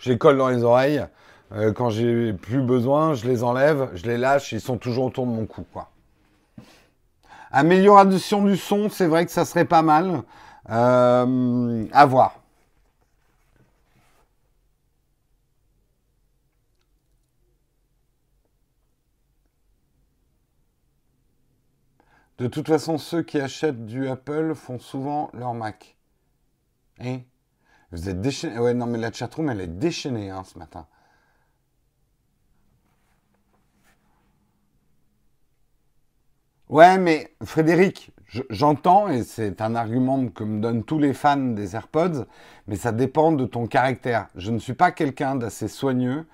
Je les colle dans les oreilles. Euh, quand j'ai plus besoin, je les enlève, je les lâche, ils sont toujours autour de mon cou. Amélioration du son, c'est vrai que ça serait pas mal. Euh, à voir. De toute façon, ceux qui achètent du Apple font souvent leur Mac. Hein? Vous êtes déchaîné. Ouais, non, mais la chatroom, elle est déchaînée hein, ce matin. Ouais, mais Frédéric, j'entends, et c'est un argument que me donnent tous les fans des AirPods, mais ça dépend de ton caractère. Je ne suis pas quelqu'un d'assez soigneux.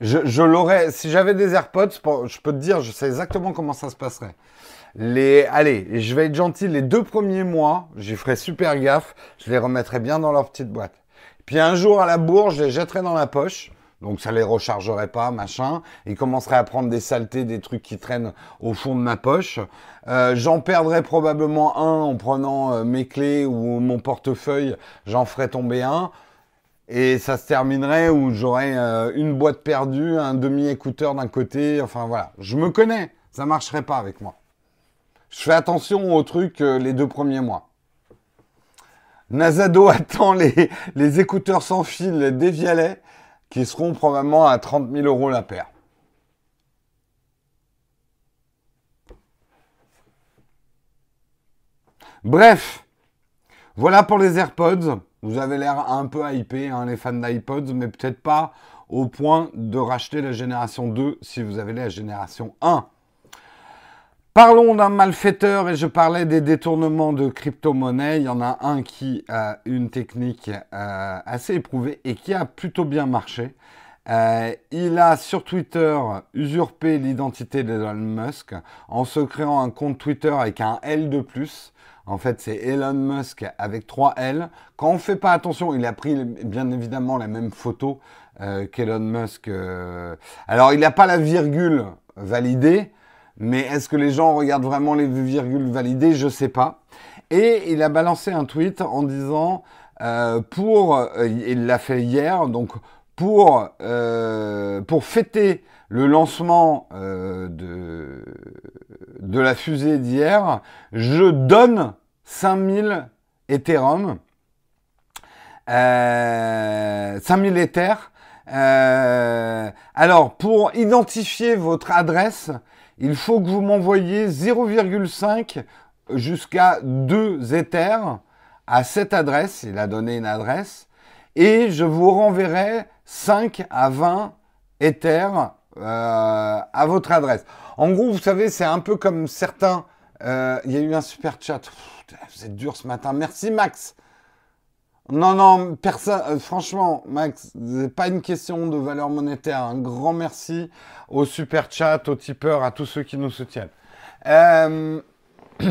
Je l'aurais, si j'avais des AirPods, je peux te dire, je sais exactement comment ça se passerait. Les, allez, je vais être gentil, les deux premiers mois, j'y ferai super gaffe, je les remettrai bien dans leur petite boîte. Puis un jour à la bourre, je les jetterai dans la poche. Donc ça les rechargerait pas, machin. Ils commenceraient à prendre des saletés, des trucs qui traînent au fond de ma poche. Euh, j'en perdrais probablement un en prenant euh, mes clés ou mon portefeuille. J'en ferais tomber un. Et ça se terminerait où j'aurais euh, une boîte perdue, un demi-écouteur d'un côté. Enfin voilà, je me connais. Ça marcherait pas avec moi. Je fais attention aux trucs les deux premiers mois. Nazado attend les, écouteurs sans fil des Vialet qui seront probablement à 30 000 euros la paire. Bref, voilà pour les AirPods. Vous avez l'air un peu hypé, hein, les fans d'iPods, mais peut-être pas au point de racheter la génération 2 si vous avez la génération 1. Parlons d'un malfaiteur et je parlais des détournements de crypto-monnaie. Il y en a un qui a une technique euh, assez éprouvée et qui a plutôt bien marché. Euh, il a sur Twitter usurpé l'identité d'Elon Musk en se créant un compte Twitter avec un L de plus. En fait, c'est Elon Musk avec trois L. Quand on ne fait pas attention, il a pris bien évidemment la même photo euh, qu'Elon Musk. Alors, il n'a pas la virgule validée, mais est-ce que les gens regardent vraiment les virgules validées Je ne sais pas. Et il a balancé un tweet en disant euh, pour, euh, il l'a fait hier, donc pour, euh, pour fêter le lancement de, de la fusée d'hier, je donne 5000 Ethereum, 5000 Ether. alors, pour identifier votre adresse, il faut que vous m'envoyiez 0,5 jusqu'à 2 Ethers à cette adresse. Il a donné une adresse. Et je vous renverrai 5 à 20 Ethers euh, à votre adresse. En gros, vous savez, c'est un peu comme certains. Euh, il y a eu un super chat. vous êtes dur ce matin. Merci Max. Non, non, personne. Euh, franchement, Max, c'est pas une question de valeur monétaire. Un grand merci au super chat, aux tipeurs, à tous ceux qui nous soutiennent. Euh,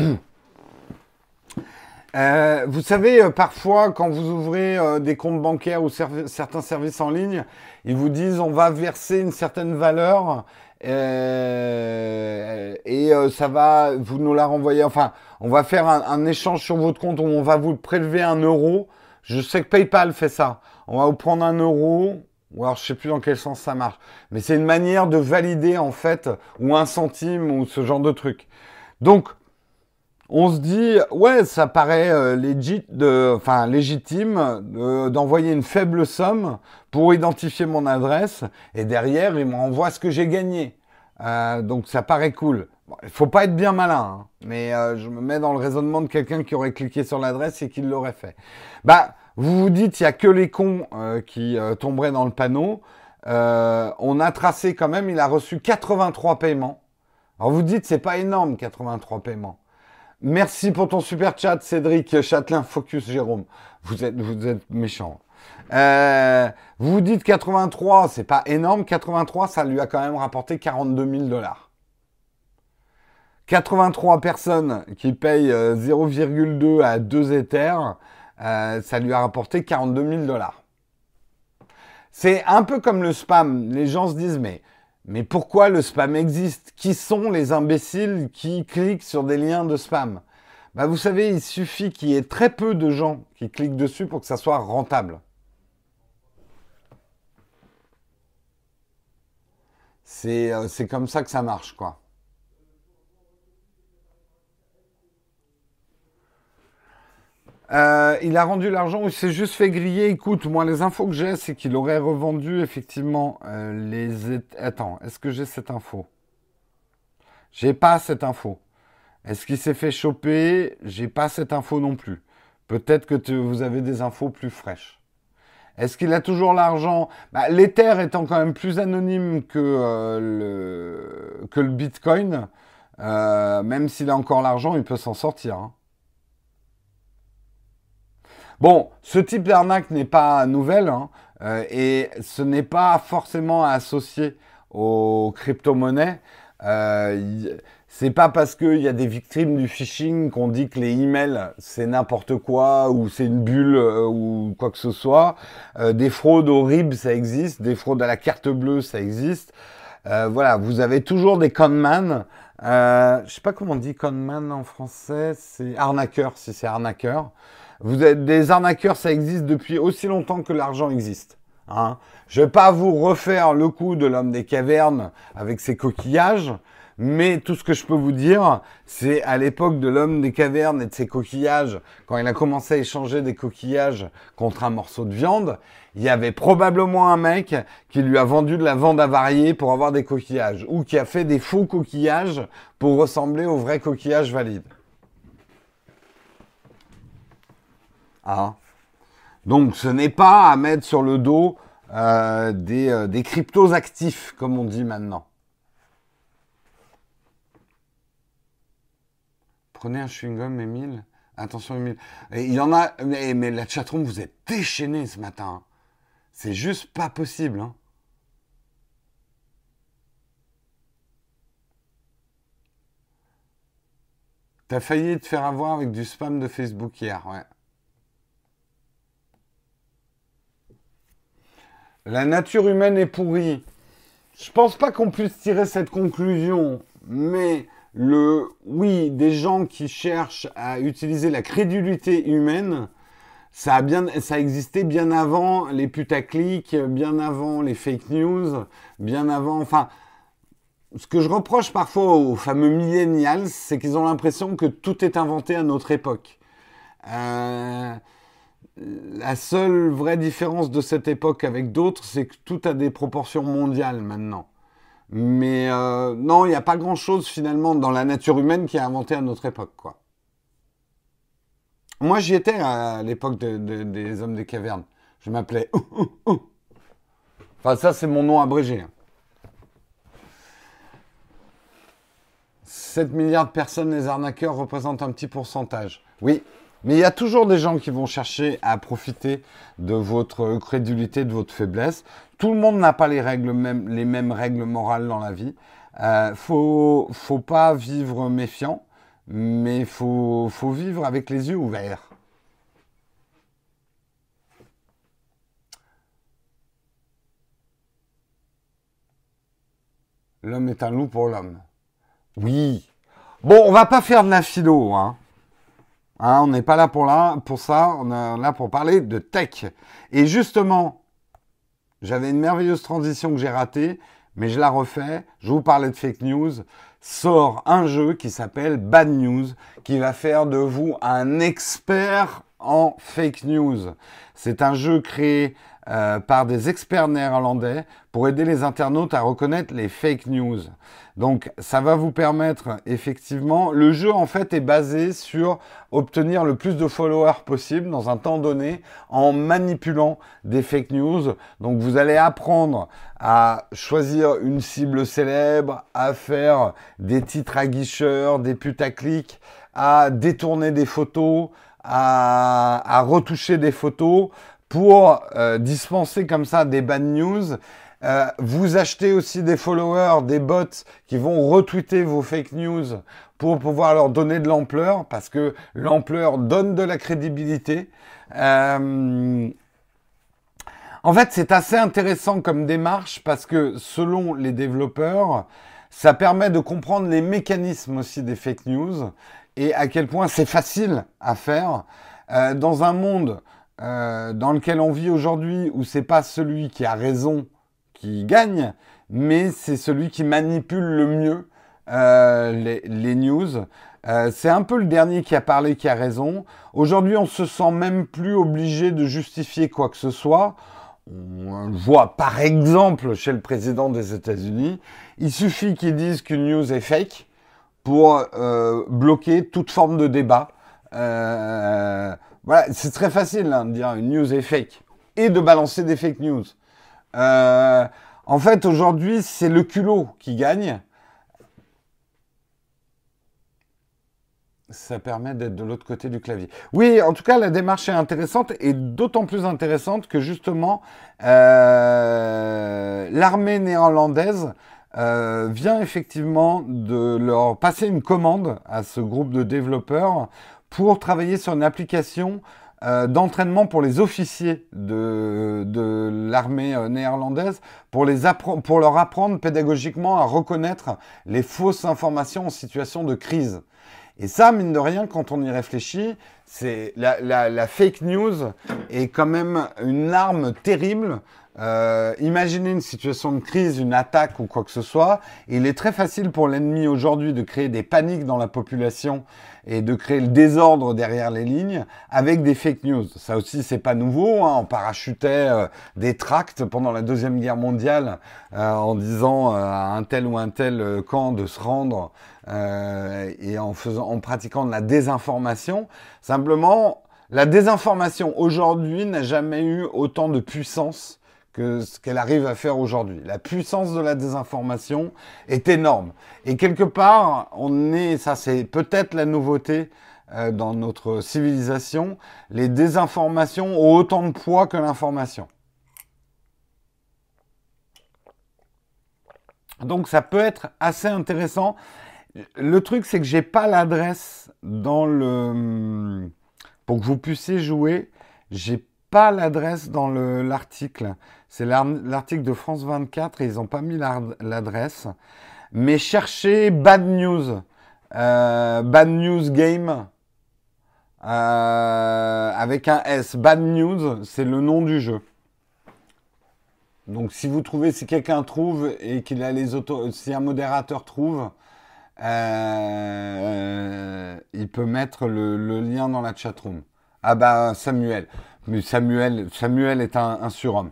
euh, vous savez, parfois, quand vous ouvrez des comptes bancaires ou certains services en ligne, ils vous disent on va verser une certaine valeur et ça va, vous nous la renvoyer. Enfin, on va faire un, un, échange sur votre compte où on va vous prélever un euro je sais que PayPal fait ça. On va vous prendre un euro, ou alors je sais plus dans quel sens ça marche. Mais c'est une manière de valider en fait, ou un centime, ou ce genre de truc. Donc, on se dit, ouais, ça paraît euh, légitime d'envoyer une faible somme pour identifier mon adresse, et derrière, il m'envoie ce que j'ai gagné. Euh, donc ça paraît cool. Il faut pas être bien malin, hein. mais euh, je me mets dans le raisonnement de quelqu'un qui aurait cliqué sur l'adresse et qui l'aurait fait. Bah, vous vous dites, il y a que les cons euh, qui euh, tomberaient dans le panneau. on a tracé quand même, il a reçu 83 paiements. Alors vous dites, c'est pas énorme, 83 paiements. Merci pour ton super chat, Cédric Châtelain Focus Jérôme. Vous êtes, vous êtes méchant. vous vous dites 83, c'est pas énorme. 83, ça lui a quand même rapporté 42 000 dollars. 83 personnes qui payent 0,2 euh, à 2 Ethers, euh, ça lui a rapporté 42 000 dollars. C'est un peu comme le spam. Les gens se disent, mais, mais pourquoi le spam existe? Qui sont les imbéciles qui cliquent sur des liens de spam? Bah, Vous savez, il suffit qu'il y ait très peu de gens qui cliquent dessus pour que ça soit rentable. C'est euh, comme ça que ça marche, quoi. Euh, il a rendu l'argent ou il s'est juste fait griller. Écoute, moi, les infos que j'ai, c'est qu'il aurait revendu effectivement euh, les. Attends, est-ce que j'ai cette info? J'ai pas cette info. Est-ce qu'il s'est fait choper? J'ai pas cette info non plus. Peut-être que vous avez des infos plus fraîches. Est-ce qu'il a toujours l'argent? Bah, L'Ether étant quand même plus anonyme que, euh, le, Bitcoin, même s'il a encore l'argent, il peut s'en sortir. Hein. Bon, ce type d'arnaque n'est pas nouvelle hein, euh, et ce n'est pas forcément associé aux crypto-monnaies. Euh, C'est pas parce qu'il y a des victimes du phishing qu'on dit que les emails c'est n'importe quoi ou c'est une bulle euh, ou quoi que ce soit. Euh, des fraudes horribles ça existe, des fraudes à la carte bleue ça existe. Voilà, vous avez toujours des conman. Euh, je sais pas comment on dit conman en français, c'est arnaqueur si c'est arnaqueur. Vous êtes des arnaqueurs, ça existe depuis aussi longtemps que l'argent existe. Hein. Je vais pas vous refaire le coup de l'homme des cavernes avec ses coquillages. Mais tout ce que je peux vous dire, c'est à l'époque de l'homme des cavernes et de ses coquillages, quand il a commencé à échanger des coquillages contre un morceau de viande, il y avait probablement un mec qui lui a vendu de la viande avariée pour avoir des coquillages, ou qui a fait des faux coquillages pour ressembler aux vrais coquillages valides. Ah. Donc ce n'est pas à mettre sur le dos euh, des, euh, cryptos actifs, comme on dit maintenant. Prenez un chewing-gum, Emile. Attention, Emile. il y en a. Mais, la chatroom, vous êtes déchaîné ce matin. C'est juste pas possible. Hein. T'as failli te faire avoir avec du spam de Facebook hier, ouais. La nature humaine est pourrie. Je pense pas qu'on puisse tirer cette conclusion, mais le oui des gens qui cherchent à utiliser la crédulité humaine, ça a bien, ça existait bien avant les putaclics, bien avant les fake news, bien avant, enfin, ce que je reproche parfois aux fameux millennials, c'est qu'ils ont l'impression que tout est inventé à notre époque. Euh, la seule vraie différence de cette époque avec d'autres, c'est que tout a des proportions mondiales maintenant. Mais euh, non, il n'y a pas grand-chose finalement dans la nature humaine qui a inventé à notre époque, quoi. Moi, j'y étais à l'époque des hommes des cavernes. Je m'appelais. Enfin, ça, c'est mon nom abrégé. 7 milliards de personnes, les arnaqueurs représentent un petit pourcentage. Oui, mais il y a toujours des gens qui vont chercher à profiter de votre crédulité, de votre faiblesse. Tout le monde n'a pas les, mêmes règles morales dans la vie. Euh, faut, faut pas vivre méfiant, mais faut, faut vivre avec les yeux ouverts. L'homme est un loup pour l'homme. Oui. Bon, on va pas faire de la philo, hein. Hein, on n'est pas là pour, là pour ça, on est là pour parler de tech. Et justement, j'avais une merveilleuse transition que j'ai ratée, mais je la refais. Je vous parlais de fake news. Sort un jeu qui s'appelle Bad News, qui va faire de vous un expert en fake news. C'est un jeu créé euh, par des experts néerlandais pour aider les internautes à reconnaître les fake news. Donc ça va vous permettre effectivement, le jeu en fait est basé sur obtenir le plus de followers possible dans un temps donné en manipulant des fake news. Donc vous allez apprendre à choisir une cible célèbre, à faire des titres aguicheurs, des putaclics, à détourner des photos, à, à retoucher des photos pour euh, dispenser comme ça des bad news. Euh, vous achetez aussi des followers, des bots qui vont retweeter vos fake news pour pouvoir leur donner de l'ampleur, parce que l'ampleur donne de la crédibilité. Euh, en fait, c'est assez intéressant comme démarche parce que selon les développeurs, ça permet de comprendre les mécanismes aussi des fake news et à quel point c'est facile à faire. dans un monde euh, dans lequel on vit aujourd'hui, où c'est pas celui qui a raison qui gagne, mais c'est celui qui manipule le mieux euh, les, les, news. Euh, c'est un peu le dernier qui a parlé qui a raison. Aujourd'hui, on se sent même plus obligé de justifier quoi que ce soit. On voit par exemple chez le président des États-Unis, il suffit qu'il dise qu'une news est fake pour euh, bloquer toute forme de débat. Voilà, c'est très facile hein, de dire une news est fake et de balancer des fake news. Euh, en fait, aujourd'hui, c'est le culot qui gagne. Ça permet d'être de l'autre côté du clavier. Oui, en tout cas, la démarche est intéressante et d'autant plus intéressante que justement, euh, l'armée néerlandaise euh, vient effectivement de leur passer une commande à ce groupe de développeurs pour travailler sur une application euh, d'entraînement pour les officiers de, l'armée euh, néerlandaise, pour, leur apprendre pédagogiquement à reconnaître les fausses informations en situation de crise. Et ça, mine de rien, quand on y réfléchit, c'est la, fake news est quand même une arme terrible euh, imaginez une situation de crise, une attaque ou quoi que ce soit. Il est très facile pour l'ennemi aujourd'hui de créer des paniques dans la population et de créer le désordre derrière les lignes avec des fake news. Ça aussi, c'est pas nouveau. Hein. On parachutait euh, des tracts pendant la deuxième guerre mondiale euh, en disant à un tel ou un tel camp de se rendre et en faisant, en pratiquant de la désinformation. Simplement, la désinformation aujourd'hui n'a jamais eu autant de puissance que ce qu'elle arrive à faire aujourd'hui. La puissance de la désinformation est énorme. Et quelque part, on est, ça c'est peut-être la nouveauté euh, dans notre civilisation, les désinformations ont autant de poids que l'information. Donc ça peut être assez intéressant. Le truc, c'est que j'ai pas l'adresse dans le pour que vous puissiez jouer. J'ai pas l'adresse dans l'article. C'est l'article de France 24 et ils n'ont pas mis l'adresse. Mais cherchez Bad News. Euh, Bad News Game. Euh, avec un S. Bad News, c'est le nom du jeu. Donc si vous trouvez, si quelqu'un trouve et qu'il a les autos, si un modérateur trouve, euh, il peut mettre le, lien dans la chatroom. Ah bah Samuel. Samuel, Samuel est un, surhomme.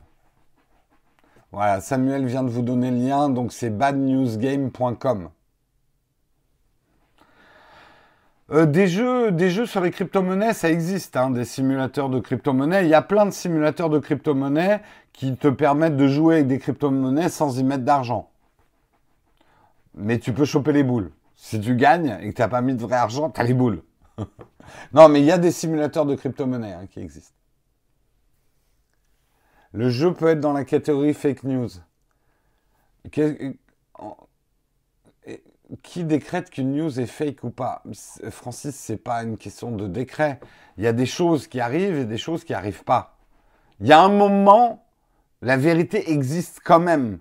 Voilà, Samuel vient de vous donner le lien, donc c'est badnewsgame.com. Euh, des, jeux, des jeux sur les crypto-monnaies, ça existe, hein, des simulateurs de crypto-monnaies. Il y a plein de simulateurs de crypto-monnaies qui te permettent de jouer avec des crypto-monnaies sans y mettre d'argent. Mais tu peux choper les boules. Si tu gagnes et que tu n'as pas mis de vrai argent, tu as les boules. non, mais il y a des simulateurs de crypto-monnaies hein, qui existent. Le jeu peut être dans la catégorie fake news. Qui décrète qu'une news est fake ou pas? Francis, c'est pas une question de décret. Il y a des choses qui arrivent et des choses qui arrivent pas. Il y a un moment, la vérité existe quand même.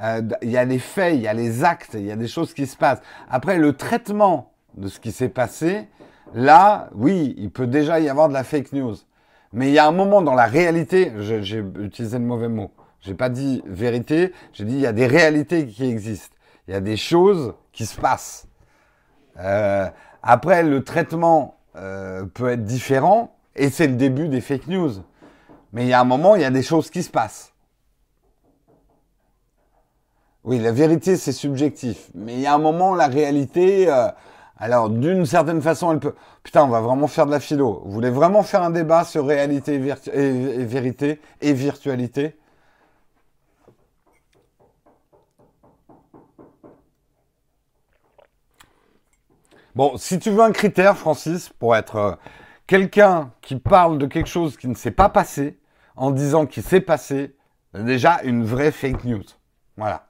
Euh, il y a les faits, il y a les actes, il y a des choses qui se passent. Après, le traitement de ce qui s'est passé, là, oui, il peut déjà y avoir de la fake news. Mais il y a un moment dans la réalité, j'ai utilisé le mauvais mot. J'ai pas dit vérité, j'ai dit il y a des réalités qui existent. Il y a des choses qui se passent. Euh, après, le traitement euh, peut être différent et c'est le début des fake news. Mais il y a un moment, il y a des choses qui se passent. Oui, la vérité, c'est subjectif. Mais il y a un moment, la réalité, euh, alors, d'une certaine façon, elle peut. Putain, on va vraiment faire de la philo. Vous voulez vraiment faire un débat sur réalité et, vérité et virtualité? Bon, si tu veux un critère, Francis, pour être euh, quelqu'un qui parle de quelque chose qui ne s'est pas passé en disant qu'il s'est passé, déjà une vraie fake news. Voilà.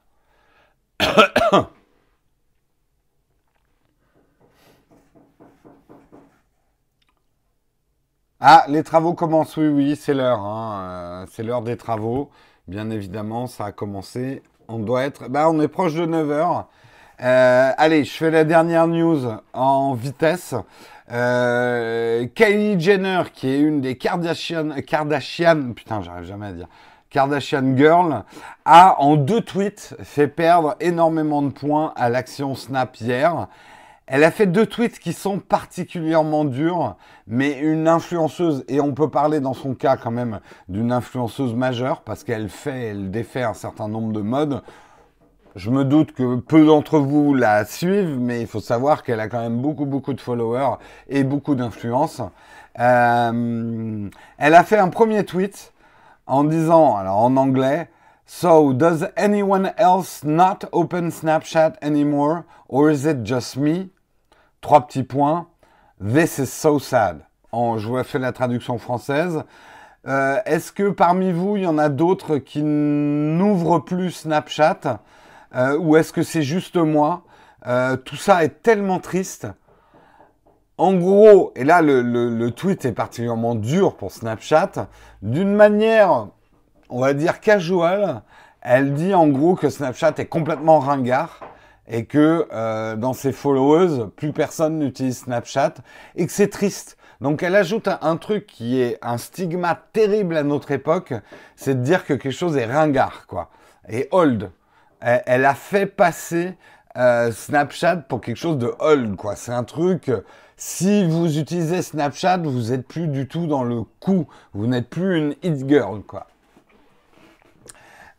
Ah, les travaux commencent, oui, oui, c'est l'heure. Hein. Euh, c'est l'heure des travaux. Bien évidemment, ça a commencé. On doit être... Bah, on est proche de 9 heures. Euh, allez, je fais la dernière news en vitesse. Euh, Kylie Jenner, qui est une des Kardashian, Kardashian, putain, j'arrive jamais à dire, Kardashian Girl, a en deux tweets fait perdre énormément de points à l'action Snap hier. Elle a fait deux tweets qui sont particulièrement durs, mais une influenceuse, et on peut parler dans son cas quand même d'une influenceuse majeure, parce qu'elle fait, elle défait un certain nombre de modes. Je me doute que peu d'entre vous la suivent, mais il faut savoir qu'elle a quand même beaucoup, beaucoup de followers et beaucoup d'influence. Euh, elle a fait un premier tweet en disant, alors en anglais, So, does anyone else not open Snapchat anymore, or is it just me? Trois petits points. This is so sad. En, je vous fait la traduction française. Euh, est-ce que parmi vous, il y en a d'autres qui n'ouvrent plus Snapchat? Euh, ou est-ce que c'est juste moi? Euh, Tout ça est tellement triste. En gros, et là le, tweet est particulièrement dur pour Snapchat, d'une manière, on va dire casual, elle dit en gros que Snapchat est complètement ringard et que euh, dans ses followers, plus personne n'utilise Snapchat et que c'est triste. Donc elle ajoute un, truc qui est un stigma terrible à notre époque, c'est de dire que quelque chose est ringard, quoi, et old. Elle, a fait passer euh, Snapchat pour quelque chose de old, quoi. C'est un truc. Si vous utilisez Snapchat, vous n'êtes plus du tout dans le coup. Vous n'êtes plus une hit girl, quoi.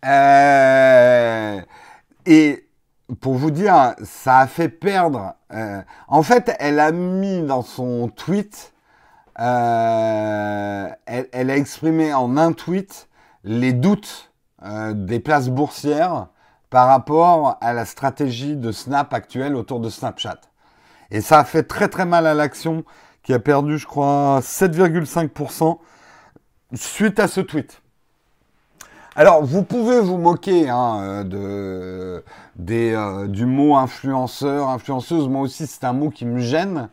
Euh, et pour vous dire, ça a fait perdre. Euh, en fait, elle a mis dans son tweet, euh, elle, a exprimé en un tweet les doutes euh, des places boursières par rapport à la stratégie de Snap actuelle autour de Snapchat. Et ça a fait très très mal à l'action qui a perdu, je crois, 7,5% suite à ce tweet. Alors, vous pouvez vous moquer hein, euh, de, des, euh, du mot influenceur, influenceuse. Moi aussi, c'est un mot qui me gêne.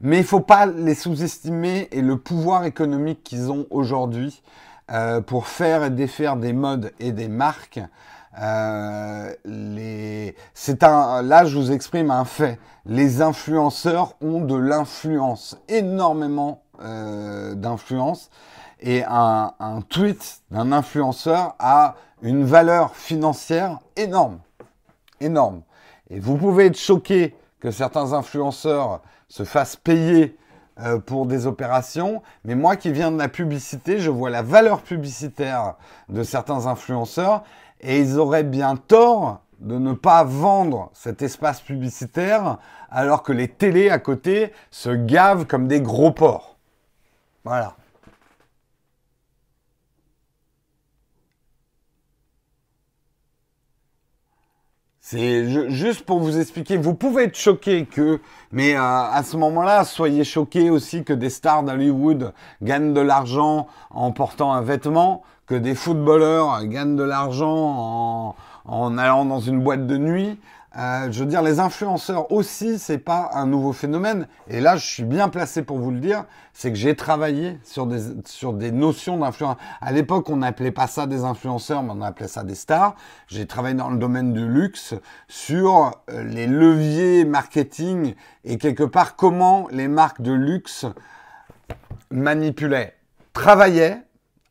Mais il ne faut pas les sous-estimer et le pouvoir économique qu'ils ont aujourd'hui euh, pour faire et défaire des modes et des marques. les... C'est un, là, je vous exprime un fait. Les influenceurs ont de l'influence, énormément d'influence et un, tweet d'un influenceur a une valeur financière énorme. Énorme. Et vous pouvez être choqué que certains influenceurs se fassent payer euh, pour des opérations, mais moi qui viens de la publicité, je vois la valeur publicitaire de certains influenceurs et ils auraient bien tort de ne pas vendre cet espace publicitaire alors que les télés à côté se gavent comme des gros porcs. Voilà. C'est juste pour vous expliquer, vous pouvez être choqué que, mais euh, à ce moment-là, soyez choqué aussi que des stars d'Hollywood gagnent de l'argent en portant un vêtement, que des footballeurs gagnent de l'argent en, allant dans une boîte de nuit, euh, je veux dire, les influenceurs aussi, c'est pas un nouveau phénomène. Et là, je suis bien placé pour vous le dire, c'est que j'ai travaillé sur des, notions d'influence. À l'époque, on n'appelait pas ça des influenceurs, mais on appelait ça des stars. J'ai travaillé dans le domaine du luxe sur euh, les leviers marketing et quelque part comment les marques de luxe manipulaient, travaillaient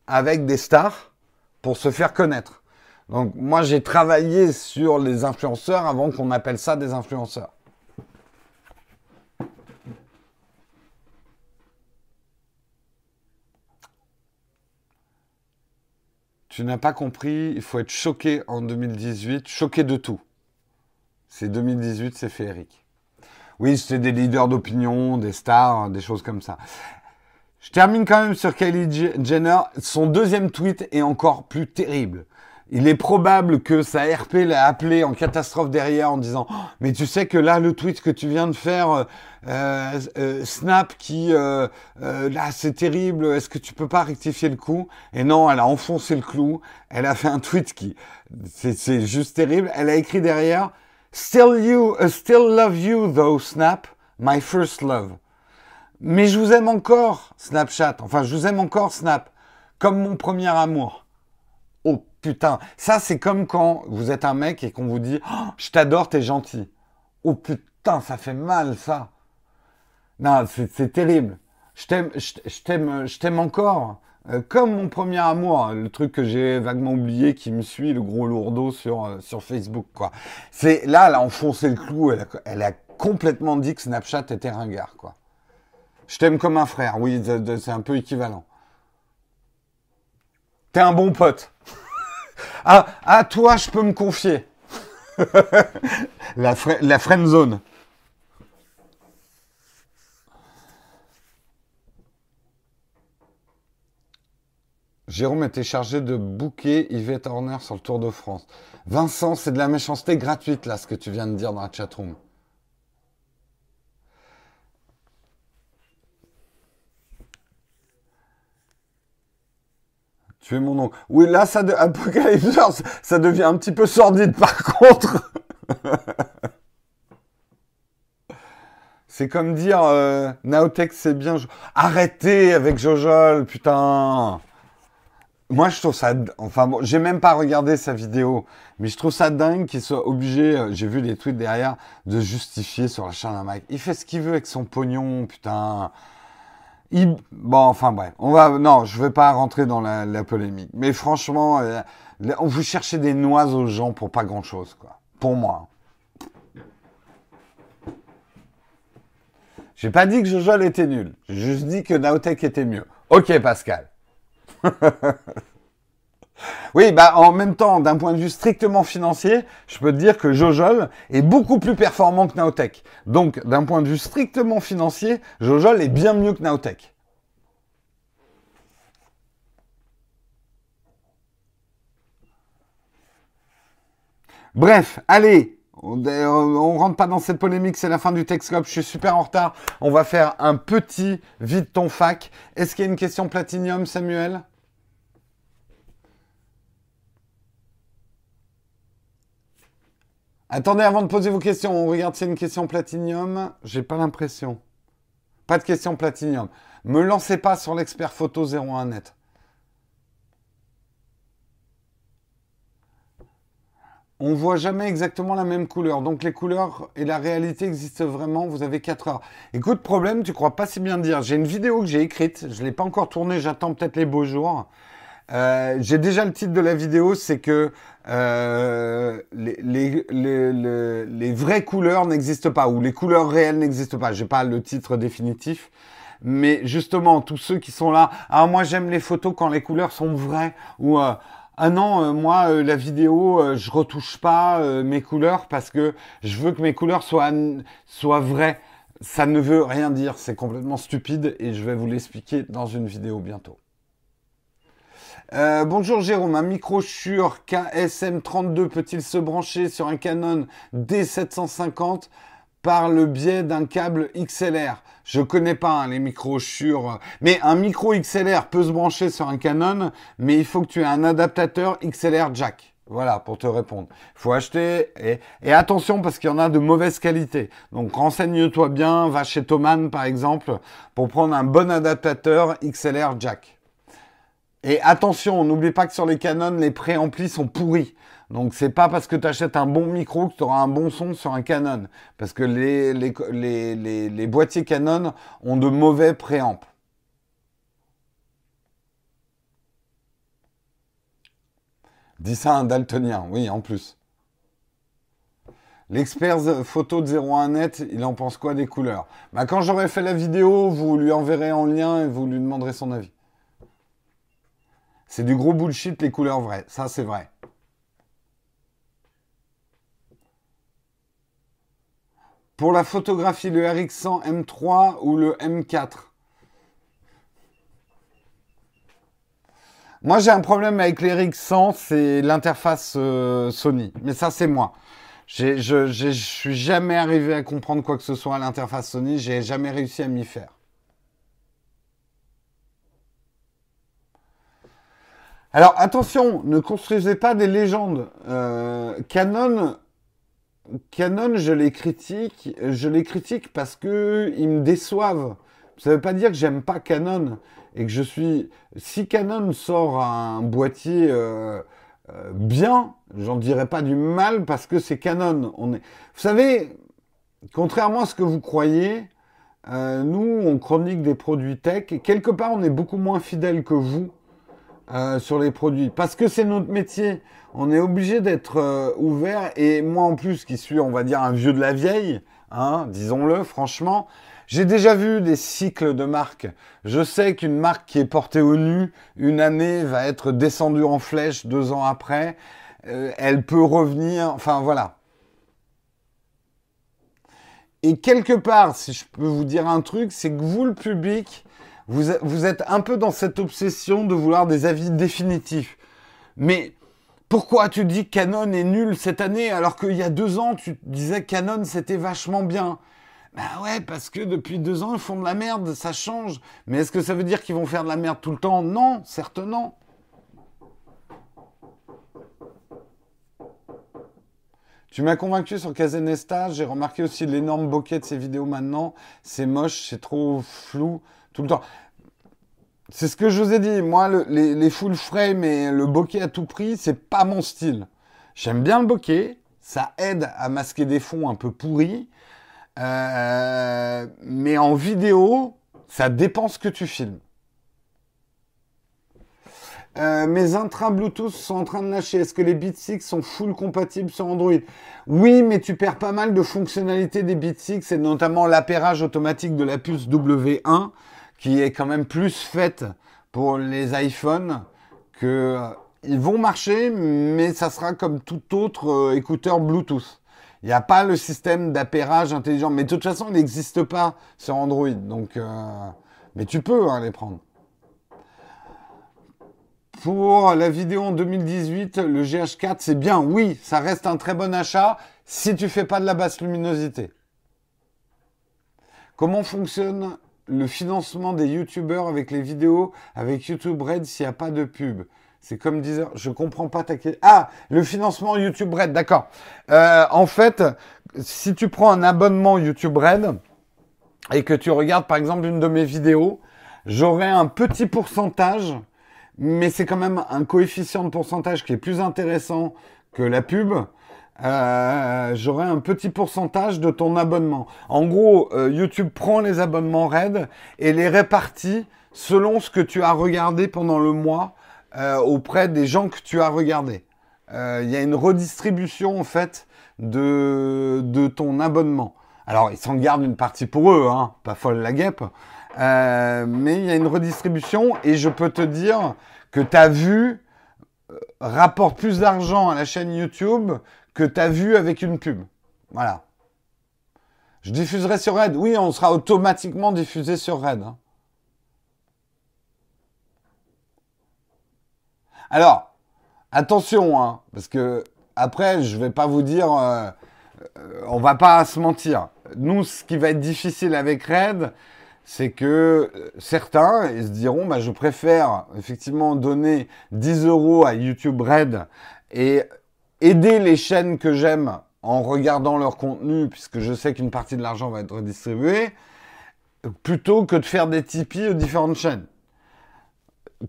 avec des stars pour se faire connaître. Donc moi j'ai travaillé sur les influenceurs avant qu'on appelle ça des influenceurs. Tu n'as pas compris, il faut être choqué en 2018, choqué de tout. C'est 2018, c'est féerique. Oui, c'était des leaders d'opinion, des stars, des choses comme ça. Je termine quand même sur Kylie Jenner. Son deuxième tweet est encore plus terrible. Il est probable que sa RP l'a appelé en catastrophe derrière en disant oh, mais tu sais que là le tweet que tu viens de faire euh, euh, euh, Snap qui là c'est terrible est-ce que tu peux pas rectifier le coup? Et non elle a enfoncé le clou elle a fait un tweet qui c'est juste terrible. Elle a écrit derrière still you still love you though Snap my first love. Mais je vous aime encore Snapchat. Enfin je vous aime encore Snap comme mon premier amour putain, ça c'est comme quand vous êtes un mec et qu'on vous dit oh, je t'adore, t'es gentil. Oh putain, ça fait mal ça. Non, c'est terrible. Je t'aime, je t'aime, je t'aime encore. Euh, comme mon premier amour, le truc que j'ai vaguement oublié qui me suit, le gros lourdeau sur, euh, Facebook. C'est, là, elle a enfoncé le clou, elle a, elle a complètement dit que Snapchat était ringard, quoi. Je t'aime comme un frère, oui, c'est un peu équivalent. T'es un bon pote. Ah, à toi, je peux me confier. la, la friend zone. Jérôme était chargé de booker Yvette Horner sur le Tour de France. Vincent, c'est de la méchanceté gratuite, là, ce que tu viens de dire dans la chatroom. Tu es mon nom. Oui, là, ça de... Apocalypse, ça devient un petit peu sordide par contre. c'est comme dire euh, Naotech, c'est bien. Arrêtez avec Jojol, putain. Moi, je trouve ça. Enfin, bon, j'ai même pas regardé sa vidéo, mais je trouve ça dingue qu'il soit obligé. Euh, j'ai vu des tweets derrière de justifier sur la chaîne d'un mec. Il fait ce qu'il veut avec son pognon, putain. Bon, enfin bref, on va. Non, je vais pas rentrer dans la, polémique. Mais franchement, euh, on vous cherchez des noix aux gens pour pas grand chose, quoi. Pour moi. J'ai pas dit que Jojol était nul. J'ai juste dit que Naotech était mieux. Ok, Pascal. oui, bah en même temps, d'un point de vue strictement financier, je peux te dire que Jojol est beaucoup plus performant que Naotech. Donc, d'un point de vue strictement financier, Jojol est bien mieux que Naotech. Bref, allez, on, ne rentre pas dans cette polémique, c'est la fin du Texcope, je suis super en retard. On va faire un petit vide ton fac. Est-ce qu'il y a une question platinium, Samuel? Attendez avant de poser vos questions, on regarde si c'est une question platinium. J'ai pas l'impression. Pas de question platinium. Me lancez pas sur l'expert photo 01 net. On voit jamais exactement la même couleur. Donc les couleurs et la réalité existent vraiment. Vous avez 4 heures. Écoute, problème, tu crois pas si bien dire. J'ai une vidéo que j'ai écrite. Je l'ai pas encore tournée. J'attends peut-être les beaux jours. Euh, j'ai déjà le titre de la vidéo, c'est que euh, les, vraies couleurs n'existent pas, ou les couleurs réelles n'existent pas. J'ai pas le titre définitif, mais justement, tous ceux qui sont là, ah moi j'aime les photos quand les couleurs sont vraies, ou euh, ah non, moi la vidéo, je retouche pas mes couleurs parce que je veux que mes couleurs soient soient vraies. Ça ne veut rien dire, c'est complètement stupide et je vais vous l'expliquer dans une vidéo bientôt. Euh, bonjour Jérôme, un micro sur KSM32 peut-il se brancher sur un Canon D750 par le biais d'un câble XLR Je connais pas hein, les micros. Mais un micro XLR peut se brancher sur un Canon, mais il faut que tu aies un adaptateur XLR jack. Voilà, pour te répondre. Il faut acheter et, et attention parce qu'il y en a de mauvaise qualité. Donc renseigne-toi bien, va chez Thomann par exemple pour prendre un bon adaptateur XLR jack. Et attention, n'oublie pas que sur les Canon, les préamplis sont pourris. Donc c'est pas parce que tu achètes un bon micro que tu auras un bon son sur un Canon. Parce que les, les, les, boîtiers Canon ont de mauvais préamps. Dis ça à un daltonien, oui, en plus. L'expert photo de 01net, il en pense quoi des couleurs? Bah, Quand j'aurai fait la vidéo, vous lui enverrez en lien et vous lui demanderez son avis. C'est du gros bullshit les couleurs vraies. Ça, c'est vrai. Pour la photographie, le RX100 M3 ou le M4 Moi, j'ai un problème avec les RX100, c'est l'interface euh, Sony. Mais ça, c'est moi. Je ne suis jamais arrivé à comprendre quoi que ce soit à l'interface Sony. J'ai jamais réussi à m'y faire. Alors attention, ne construisez pas des légendes. Euh, Canon, Canon, je les critique, je les critique parce que ils me déçoivent. Ça ne veut pas dire que j'aime pas Canon et que je suis. Si Canon sort un boîtier euh, euh, bien, j'en dirais pas du mal parce que c'est Canon. On est. Vous savez, contrairement à ce que vous croyez, nous, on chronique des produits tech et quelque part, on est beaucoup moins fidèle que vous euh, sur les produits. Parce que c'est notre métier. On est obligé d'être euh, ouvert. Et moi, en plus, qui suis, on va dire, un vieux de la vieille, hein, disons-le, franchement, j'ai déjà vu des cycles de marques. Je sais qu'une marque qui est portée au nu, une année, va être descendue en flèche deux ans après. Euh, elle peut revenir. Enfin, voilà. Et quelque part, si je peux vous dire un truc, c'est que vous, le public, vous, êtes un peu dans cette obsession de vouloir des avis définitifs. Mais pourquoi tu dis Canon est nul cette année alors qu'il y a deux ans tu disais Canon c'était vachement bien? Bah ouais parce que depuis deux ans ils font de la merde, ça change. Mais est-ce que ça veut dire qu'ils vont faire de la merde tout le temps? Non, certes non. Tu m'as convaincu sur Casenesta, j'ai remarqué aussi l'énorme bokeh de ces vidéos maintenant. C'est moche, c'est trop flou, tout le temps. C'est ce que je vous ai dit. Moi, les, full frame et le bokeh à tout prix, c'est pas mon style. J'aime bien le bokeh. Ça aide à masquer des fonds un peu pourris. Euh, mais en vidéo, ça dépend ce que tu filmes. Euh, mes intra Bluetooth sont en train de lâcher. Est-ce que les Beats 6 sont full compatibles sur Android? Oui, mais tu perds pas mal de fonctionnalités des Beats 6 et notamment l'appairage automatique de la puce W1 qui est quand même plus faite pour les iPhones que euh, ils vont marcher, mais ça sera comme tout autre euh, écouteur Bluetooth. Il n'y a pas le système d'appairage intelligent, mais de toute façon, il n'existe pas sur Android. Donc, mais tu peux hein, les prendre. Pour la vidéo en 2018, le GH4, c'est bien. Oui, ça reste un très bon achat si tu fais pas de la basse luminosité. Comment fonctionne le financement des youtubeurs avec les vidéos avec YouTube Red s'il n'y a pas de pub C'est comme Deezer. Je comprends pas ta question. Ah, le financement YouTube Red, d'accord. Euh, en fait, si tu prends un abonnement YouTube Red et que tu regardes par exemple une de mes vidéos, j'aurai un petit pourcentage mais c'est quand même un coefficient de pourcentage qui est plus intéressant que la pub. Euh, j'aurai un petit pourcentage de ton abonnement. En gros, euh, YouTube prend les abonnements RAID et les répartit selon ce que tu as regardé pendant le mois euh, auprès des gens que tu as regardé. Il y a une redistribution en fait de, de ton abonnement. Alors, ils s'en gardent une partie pour eux, hein, pas folle la guêpe. Mais il y a une redistribution et je peux te dire que ta vue rapporte plus d'argent à la chaîne YouTube que ta vue avec une pub. Voilà. Je diffuserai sur Red. Oui, on sera automatiquement diffusé sur Red. Hein. Alors, attention, hein, parce que après, je vais pas vous dire, euh, on va pas se mentir. Nous, ce qui va être difficile avec Red, c'est que euh, certains ils se diront bah, je préfère effectivement donner 10 euros à YouTube Red et aider les chaînes que j'aime en regardant leur contenu, puisque je sais qu'une partie de l'argent va être redistribuée, plutôt que de faire des Tipeee aux différentes chaînes.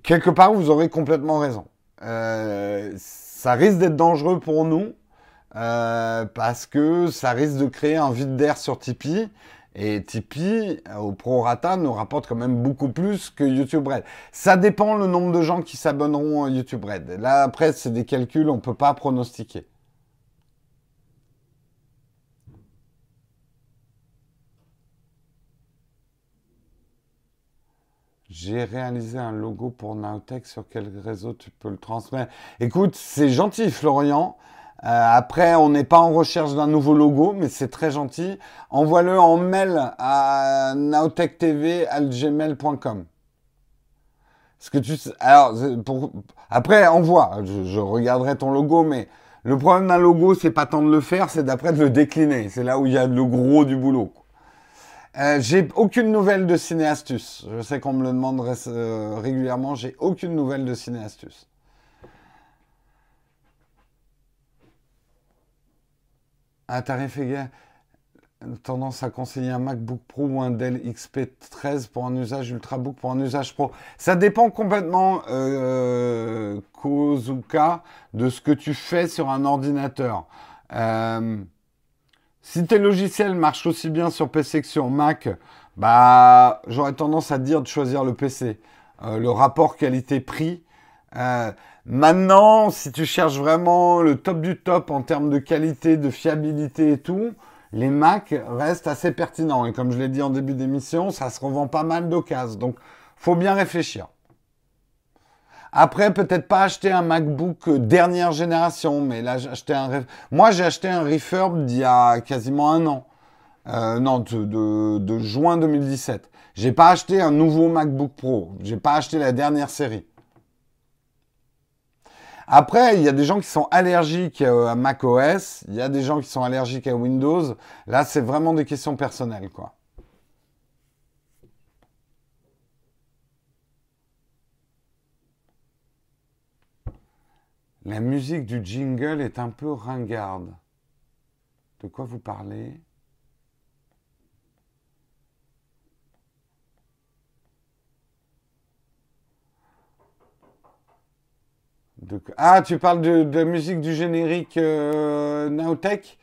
Quelque part, vous aurez complètement raison. Euh, ça risque d'être dangereux pour nous, euh, parce que ça risque de créer un vide d'air sur Tipeee et Tipeee, au prorata, nous rapporte quand même beaucoup plus que YouTube Red. Ça dépend le nombre de gens qui s'abonneront à YouTube Red. Là, après, c'est des calculs, on ne peut pas pronostiquer. J'ai réalisé un logo pour Naotech. Sur quel réseau tu peux le transmettre? Écoute, c'est gentil, Florian. Euh, après, on n'est pas en recherche d'un nouveau logo, mais c'est très gentil. Envoie-le en mail à naotech.tv@gmail.com. Ce que tu alors pour après envoie. Je, je regarderai ton logo, mais le problème d'un logo, c'est pas tant de le faire, c'est d'après de le décliner. C'est là où il y a le gros du boulot. Euh, j'ai aucune nouvelle de Cinéastus. Je sais qu'on me le demande euh, régulièrement. J'ai aucune nouvelle de Cinéastus. Un tarif égal, tendance à conseiller un MacBook Pro ou un Dell XP13 pour un usage Ultrabook pour un usage Pro. Ça dépend complètement, euh, Kozuka, de ce que tu fais sur un ordinateur. Euh, si tes logiciels marchent aussi bien sur PC que sur Mac, bah, j'aurais tendance à dire de choisir le PC. Euh, le rapport qualité-prix. Euh, Maintenant, si tu cherches vraiment le top du top en termes de qualité, de fiabilité et tout, les Mac restent assez pertinents. Et comme je l'ai dit en début d'émission, ça se revend pas mal d'occasions. Donc, faut bien réfléchir. Après, peut-être pas acheter un MacBook dernière génération, mais là, j'ai acheté un. Moi, j'ai acheté un refurb d'il y a quasiment un an. Euh, non, de, de juin 2017. J'ai pas acheté un nouveau MacBook Pro. J'ai pas acheté la dernière série. Après, il y a des gens qui sont allergiques euh, à macOS, il y a des gens qui sont allergiques à Windows. Là, c'est vraiment des questions personnelles, quoi. La musique du jingle est un peu ringarde. De quoi vous parlez? Ah, tu parles de, musique du générique euh, Nowtech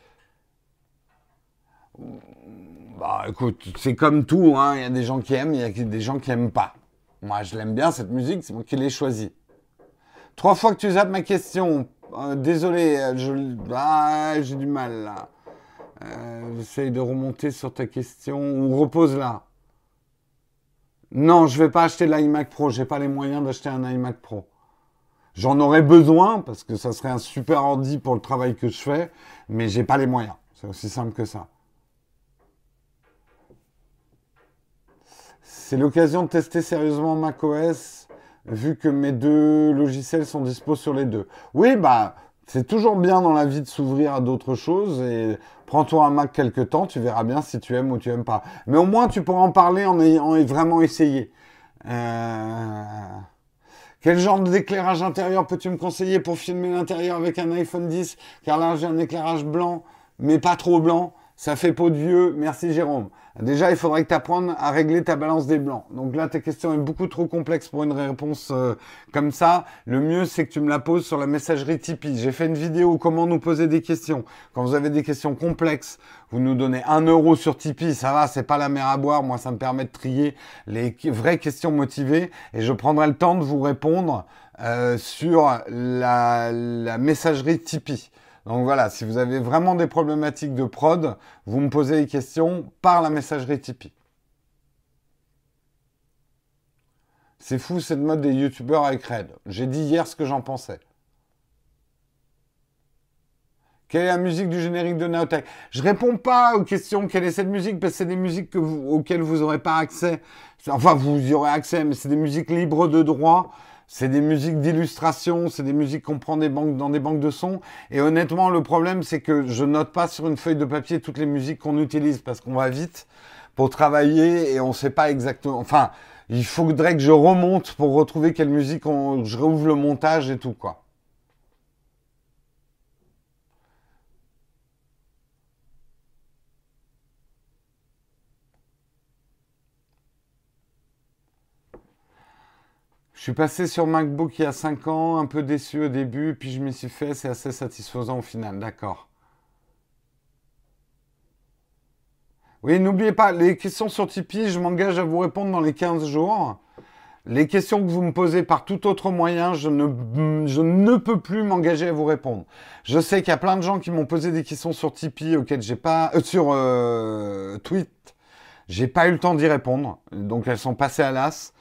Bah écoute, c'est comme tout, hein. il y a des gens qui aiment, il y a des gens qui n'aiment pas. Moi, je l'aime bien cette musique, c'est moi qui l'ai choisie. Trois fois que tu zappes ma question. Euh, désolé, euh. Ah, j'ai du mal là. J'essaye de remonter sur ta question. Ou repose là. Non, je vais pas acheter l'iMac Pro. J'ai pas les moyens d'acheter un iMac Pro. J'en aurais besoin parce que ça serait un super ordi pour le travail que je fais, mais j'ai pas les moyens. C'est aussi simple que ça. C'est l'occasion de tester sérieusement macOS vu que mes deux logiciels sont dispo sur les deux. Oui, bah, c'est toujours bien dans la vie de s'ouvrir à d'autres choses et prends-toi un Mac quelque temps, tu verras bien si tu aimes ou tu aimes pas. Mais au moins, tu pourras en parler en ayant vraiment essayé. Euh... Quel genre d'éclairage intérieur peux-tu me conseiller pour filmer l'intérieur avec un iPhone 10 Car là, j'ai un éclairage blanc, mais pas trop blanc. Ça fait peau de vieux. Merci Jérôme. Déjà, il faudrait que tu apprennes à régler ta balance des blancs. Donc là, ta question est beaucoup trop complexe pour une réponse euh, comme ça. Le mieux, c'est que tu me la poses sur la messagerie Tipeee. J'ai fait une vidéo comment nous poser des questions. Quand vous avez des questions complexes, vous nous donnez un euro sur Tipeee. Ça va, c'est pas la mer à boire. Moi, ça me permet de trier les vraies questions motivées et je prendrai le temps de vous répondre euh, sur la, la messagerie Tipeee. Donc voilà, si vous avez vraiment des problématiques de prod, vous me posez des questions par la messagerie Tipeee. C'est fou cette mode des youtubeurs avec Red. J'ai dit hier ce que j'en pensais. Quelle est la musique du générique de Naotech? Je réponds pas aux questions quelle est cette musique? Parce que c'est des musiques auxquelles vous n'aurez pas accès. Enfin, vous y aurez accès, mais c'est des musiques libres de droit. C'est des musiques d'illustration, c'est des musiques qu'on prend dans des banques de sons. Et honnêtement, le problème, c'est que je note pas sur une feuille de papier toutes les musiques qu'on utilise parce qu'on va vite pour travailler et on sait pas exactement. Enfin, il faudrait que je remonte pour retrouver quelle musique on, je réouvre le montage et tout, quoi. Je suis passé sur MacBook il y a 5 ans, un peu déçu au début, puis je m'y suis fait, c'est assez satisfaisant au final, d'accord. Oui, n'oubliez pas, les questions sur Tipeee, je m'engage à vous répondre dans les 15 jours. Les questions que vous me posez par tout autre moyen, je ne, je ne peux plus m'engager à vous répondre. Je sais qu'il y a plein de gens qui m'ont posé des questions sur Tipeee auxquelles j'ai pas, euh, sur euh, Tweet, j'ai pas eu le temps d'y répondre, donc elles sont passées à l'as.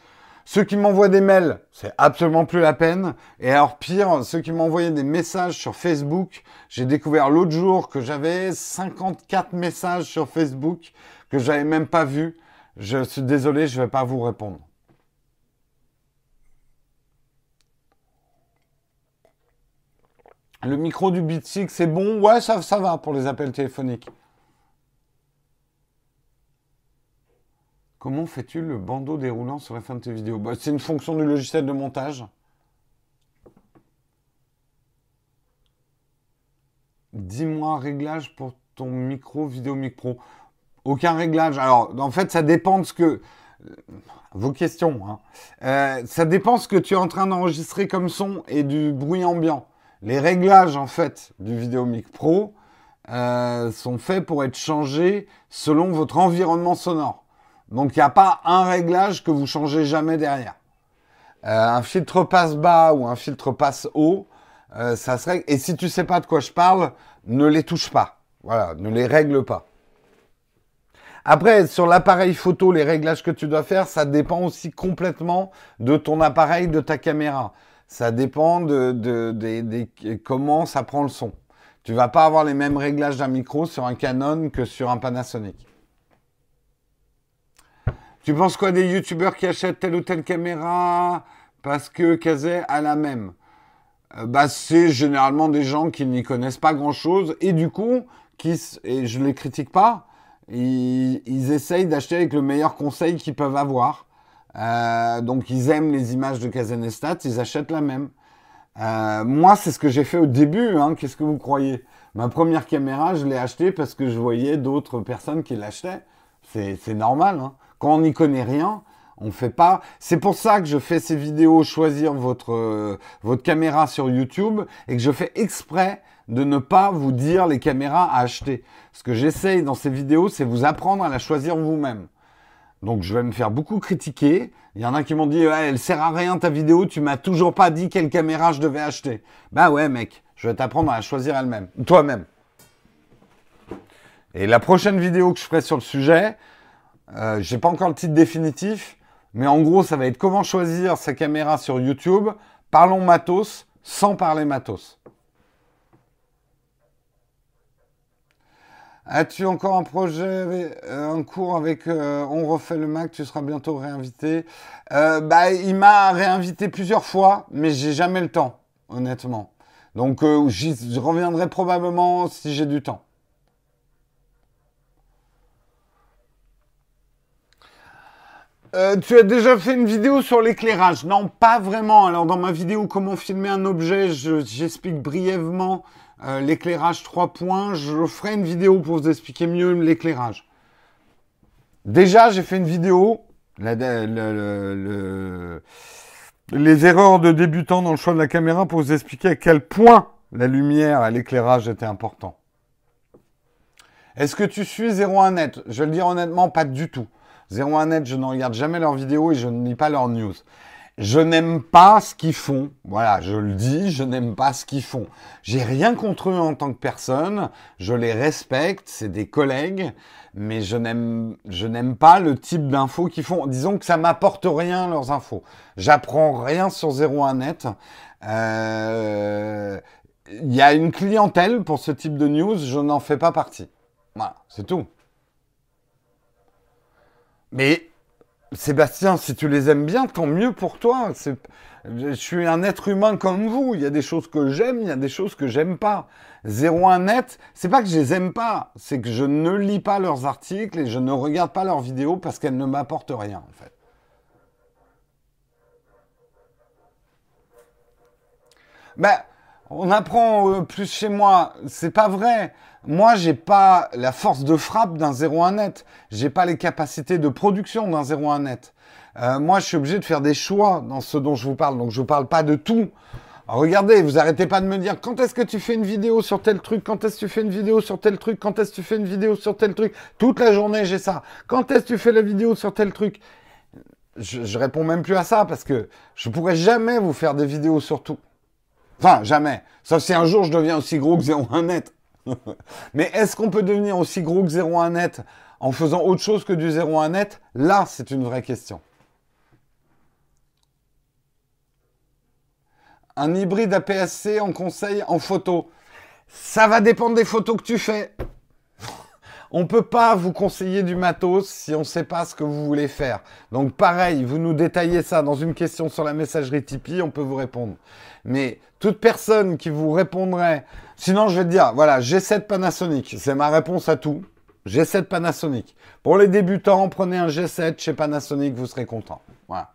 Ceux qui m'envoient des mails, c'est absolument plus la peine. Et alors pire, ceux qui m'envoyaient des messages sur Facebook, j'ai découvert l'autre jour que j'avais 54 messages sur Facebook que j'avais même pas vus. Je suis désolé, je vais pas vous répondre. Le micro du Beat c'est bon? Ouais, ça va pour les appels téléphoniques. Comment fais-tu le bandeau déroulant sur la fin de tes vidéos bah, C'est une fonction du logiciel de montage. Dis-moi réglage pour ton micro, vidéo micro. Aucun réglage. Alors, en fait, ça dépend de ce que. Vos questions. Hein. Euh, ça dépend de ce que tu es en train d'enregistrer comme son et du bruit ambiant. Les réglages, en fait, du vidéo mic pro euh, sont faits pour être changés selon votre environnement sonore. Donc il n'y a pas un réglage que vous changez jamais derrière. Euh, un filtre passe bas ou un filtre passe haut, euh, ça serait. Et si tu sais pas de quoi je parle, ne les touche pas. Voilà, ne les règle pas. Après, sur l'appareil photo, les réglages que tu dois faire, ça dépend aussi complètement de ton appareil, de ta caméra. Ça dépend de, de comment ça prend le son. Tu vas pas avoir les mêmes réglages d'un micro sur un Canon que sur un Panasonic. Tu penses quoi des youtubeurs qui achètent telle ou telle caméra parce que Kazé a la même? Euh, bah, C'est généralement des gens qui n'y connaissent pas grand-chose et du coup, qui, et je ne les critique pas, ils, essayent d'acheter avec le meilleur conseil qu'ils peuvent avoir. Euh, donc ils aiment les images de Kazenestat, ils achètent la même. Euh, moi, c'est ce que j'ai fait au début. Hein. Qu'est-ce que vous croyez? Ma première caméra, je l'ai achetée parce que je voyais d'autres personnes qui l'achetaient. C'est normal. Hein. Quand on n'y connaît rien, on fait pas. C'est pour ça que je fais ces vidéos, choisir votre, euh, votre caméra sur YouTube et que je fais exprès de ne pas vous dire les caméras à acheter. Ce que j'essaye dans ces vidéos, c'est vous apprendre à la choisir vous-même. Donc je vais me faire beaucoup critiquer. Il y en a qui m'ont dit ouais, elle sert à rien ta vidéo, tu m'as toujours pas dit quelle caméra je devais acheter. Bah ouais mec, je vais t'apprendre à la choisir elle-même, toi-même. Et la prochaine vidéo que je ferai sur le sujet, euh, j'ai pas encore le titre définitif, mais en gros ça va être comment choisir sa caméra sur YouTube. Parlons matos sans parler matos. As-tu encore un projet, euh, un cours avec euh, On refait le Mac Tu seras bientôt réinvité. Euh, bah, il m'a réinvité plusieurs fois, mais j'ai jamais le temps, honnêtement. Donc, je reviendrai probablement si j'ai du temps. Tu as déjà fait une vidéo sur l'éclairage Non, pas vraiment. Alors, dans ma vidéo Comment filmer un objet, j'explique brièvement euh, l'éclairage 3 points. Je ferai une vidéo pour vous expliquer mieux l'éclairage. Déjà, j'ai fait une vidéo, les erreurs de débutants dans le choix de la caméra pour vous expliquer à quel point la lumière et l'éclairage étaient importants. Est-ce que tu suis 01 net? Je vais le dire honnêtement, pas du tout. 01 net, je ne regarde jamais leurs vidéos et je ne lis pas leurs news. Je n'aime pas ce qu'ils font. Voilà, je le dis, je n'aime pas ce qu'ils font. J'ai rien contre eux en tant que personne. Je les respecte, c'est des collègues, mais je n'aime, je n'aime pas le type d'infos qu'ils font. Disons que ça m'apporte rien leurs infos. J'apprends rien sur 01net. Euh, il y a une clientèle pour ce type de news, je n'en fais pas partie. Voilà, c'est tout. Mais Sébastien, si tu les aimes bien, tant mieux pour toi. Je suis un être humain comme vous. Il y a des choses que j'aime, il y a des choses que j'aime pas. 01 net, c'est pas que je les aime pas, c'est que je ne lis pas leurs articles et je ne regarde pas leurs vidéos parce qu'elles ne m'apportent rien en fait. Ben, on apprend euh, plus chez moi. C'est pas vrai. Moi, j'ai pas la force de frappe d'un 01 net. J'ai pas les capacités de production d'un 01 net. Euh, moi, je suis obligé de faire des choix dans ce dont je vous parle. Donc, je vous parle pas de tout. regardez, vous arrêtez pas de me dire quand est-ce que tu fais une vidéo sur tel truc, quand est-ce que tu fais une vidéo sur tel truc, quand est-ce que tu fais une vidéo sur tel truc? Toute la journée, j'ai ça. Quand est-ce que tu fais la vidéo sur tel truc? Je, je réponds même plus à ça parce que je pourrais jamais vous faire des vidéos sur tout. Enfin, jamais. Sauf si un jour je deviens aussi gros que 01 net. Mais est-ce qu'on peut devenir aussi gros que 01 net en faisant autre chose que du 01 net? Là, c'est une vraie question. Un hybride APS-C en conseil en photo. Ça va dépendre des photos que tu fais. On ne peut pas vous conseiller du matos si on ne sait pas ce que vous voulez faire. Donc pareil, vous nous détaillez ça dans une question sur la messagerie Tipeee, on peut vous répondre. Mais toute personne qui vous répondrait, sinon je vais te dire, voilà, G7 Panasonic, c'est ma réponse à tout. G7 Panasonic. Pour les débutants, prenez un G7 chez Panasonic, vous serez content. Voilà.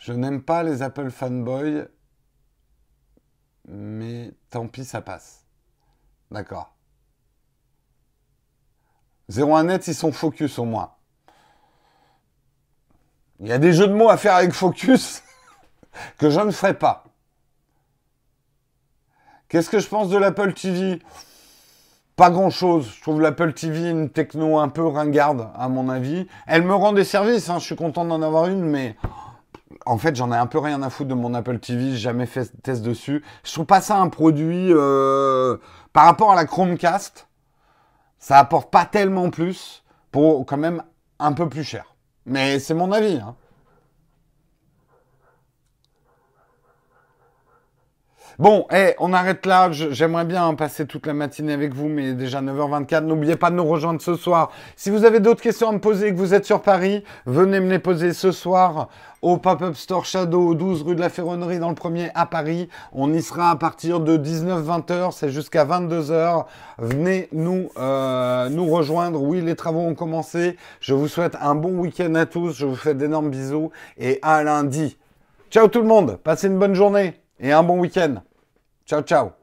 Je n'aime pas les Apple fanboys, mais tant pis, ça passe. D'accord. 01 net, ils sont focus au moins. Il y a des jeux de mots à faire avec focus que je ne ferai pas. Qu'est-ce que je pense de l'Apple TV Pas grand-chose. Je trouve l'Apple TV une techno un peu ringarde, à mon avis. Elle me rend des services, hein. je suis content d'en avoir une, mais en fait, j'en ai un peu rien à foutre de mon Apple TV, j'ai jamais fait test dessus. Je trouve pas ça un produit euh, par rapport à la Chromecast. Ça apporte pas tellement plus pour quand même un peu plus cher. Mais c'est mon avis. Hein. Bon, eh, on arrête là. J'aimerais bien passer toute la matinée avec vous, mais déjà 9h24. N'oubliez pas de nous rejoindre ce soir. Si vous avez d'autres questions à me poser et que vous êtes sur Paris, venez me les poser ce soir au Pop-Up Store Shadow, 12 rue de la Ferronnerie dans le premier à Paris. On y sera à partir de 19-20h, c'est jusqu'à 22h. Venez nous, euh, nous rejoindre. Oui, les travaux ont commencé. Je vous souhaite un bon week-end à tous. Je vous fais d'énormes bisous et à lundi. Ciao tout le monde, passez une bonne journée et un bon week-end. Ciao, ciao.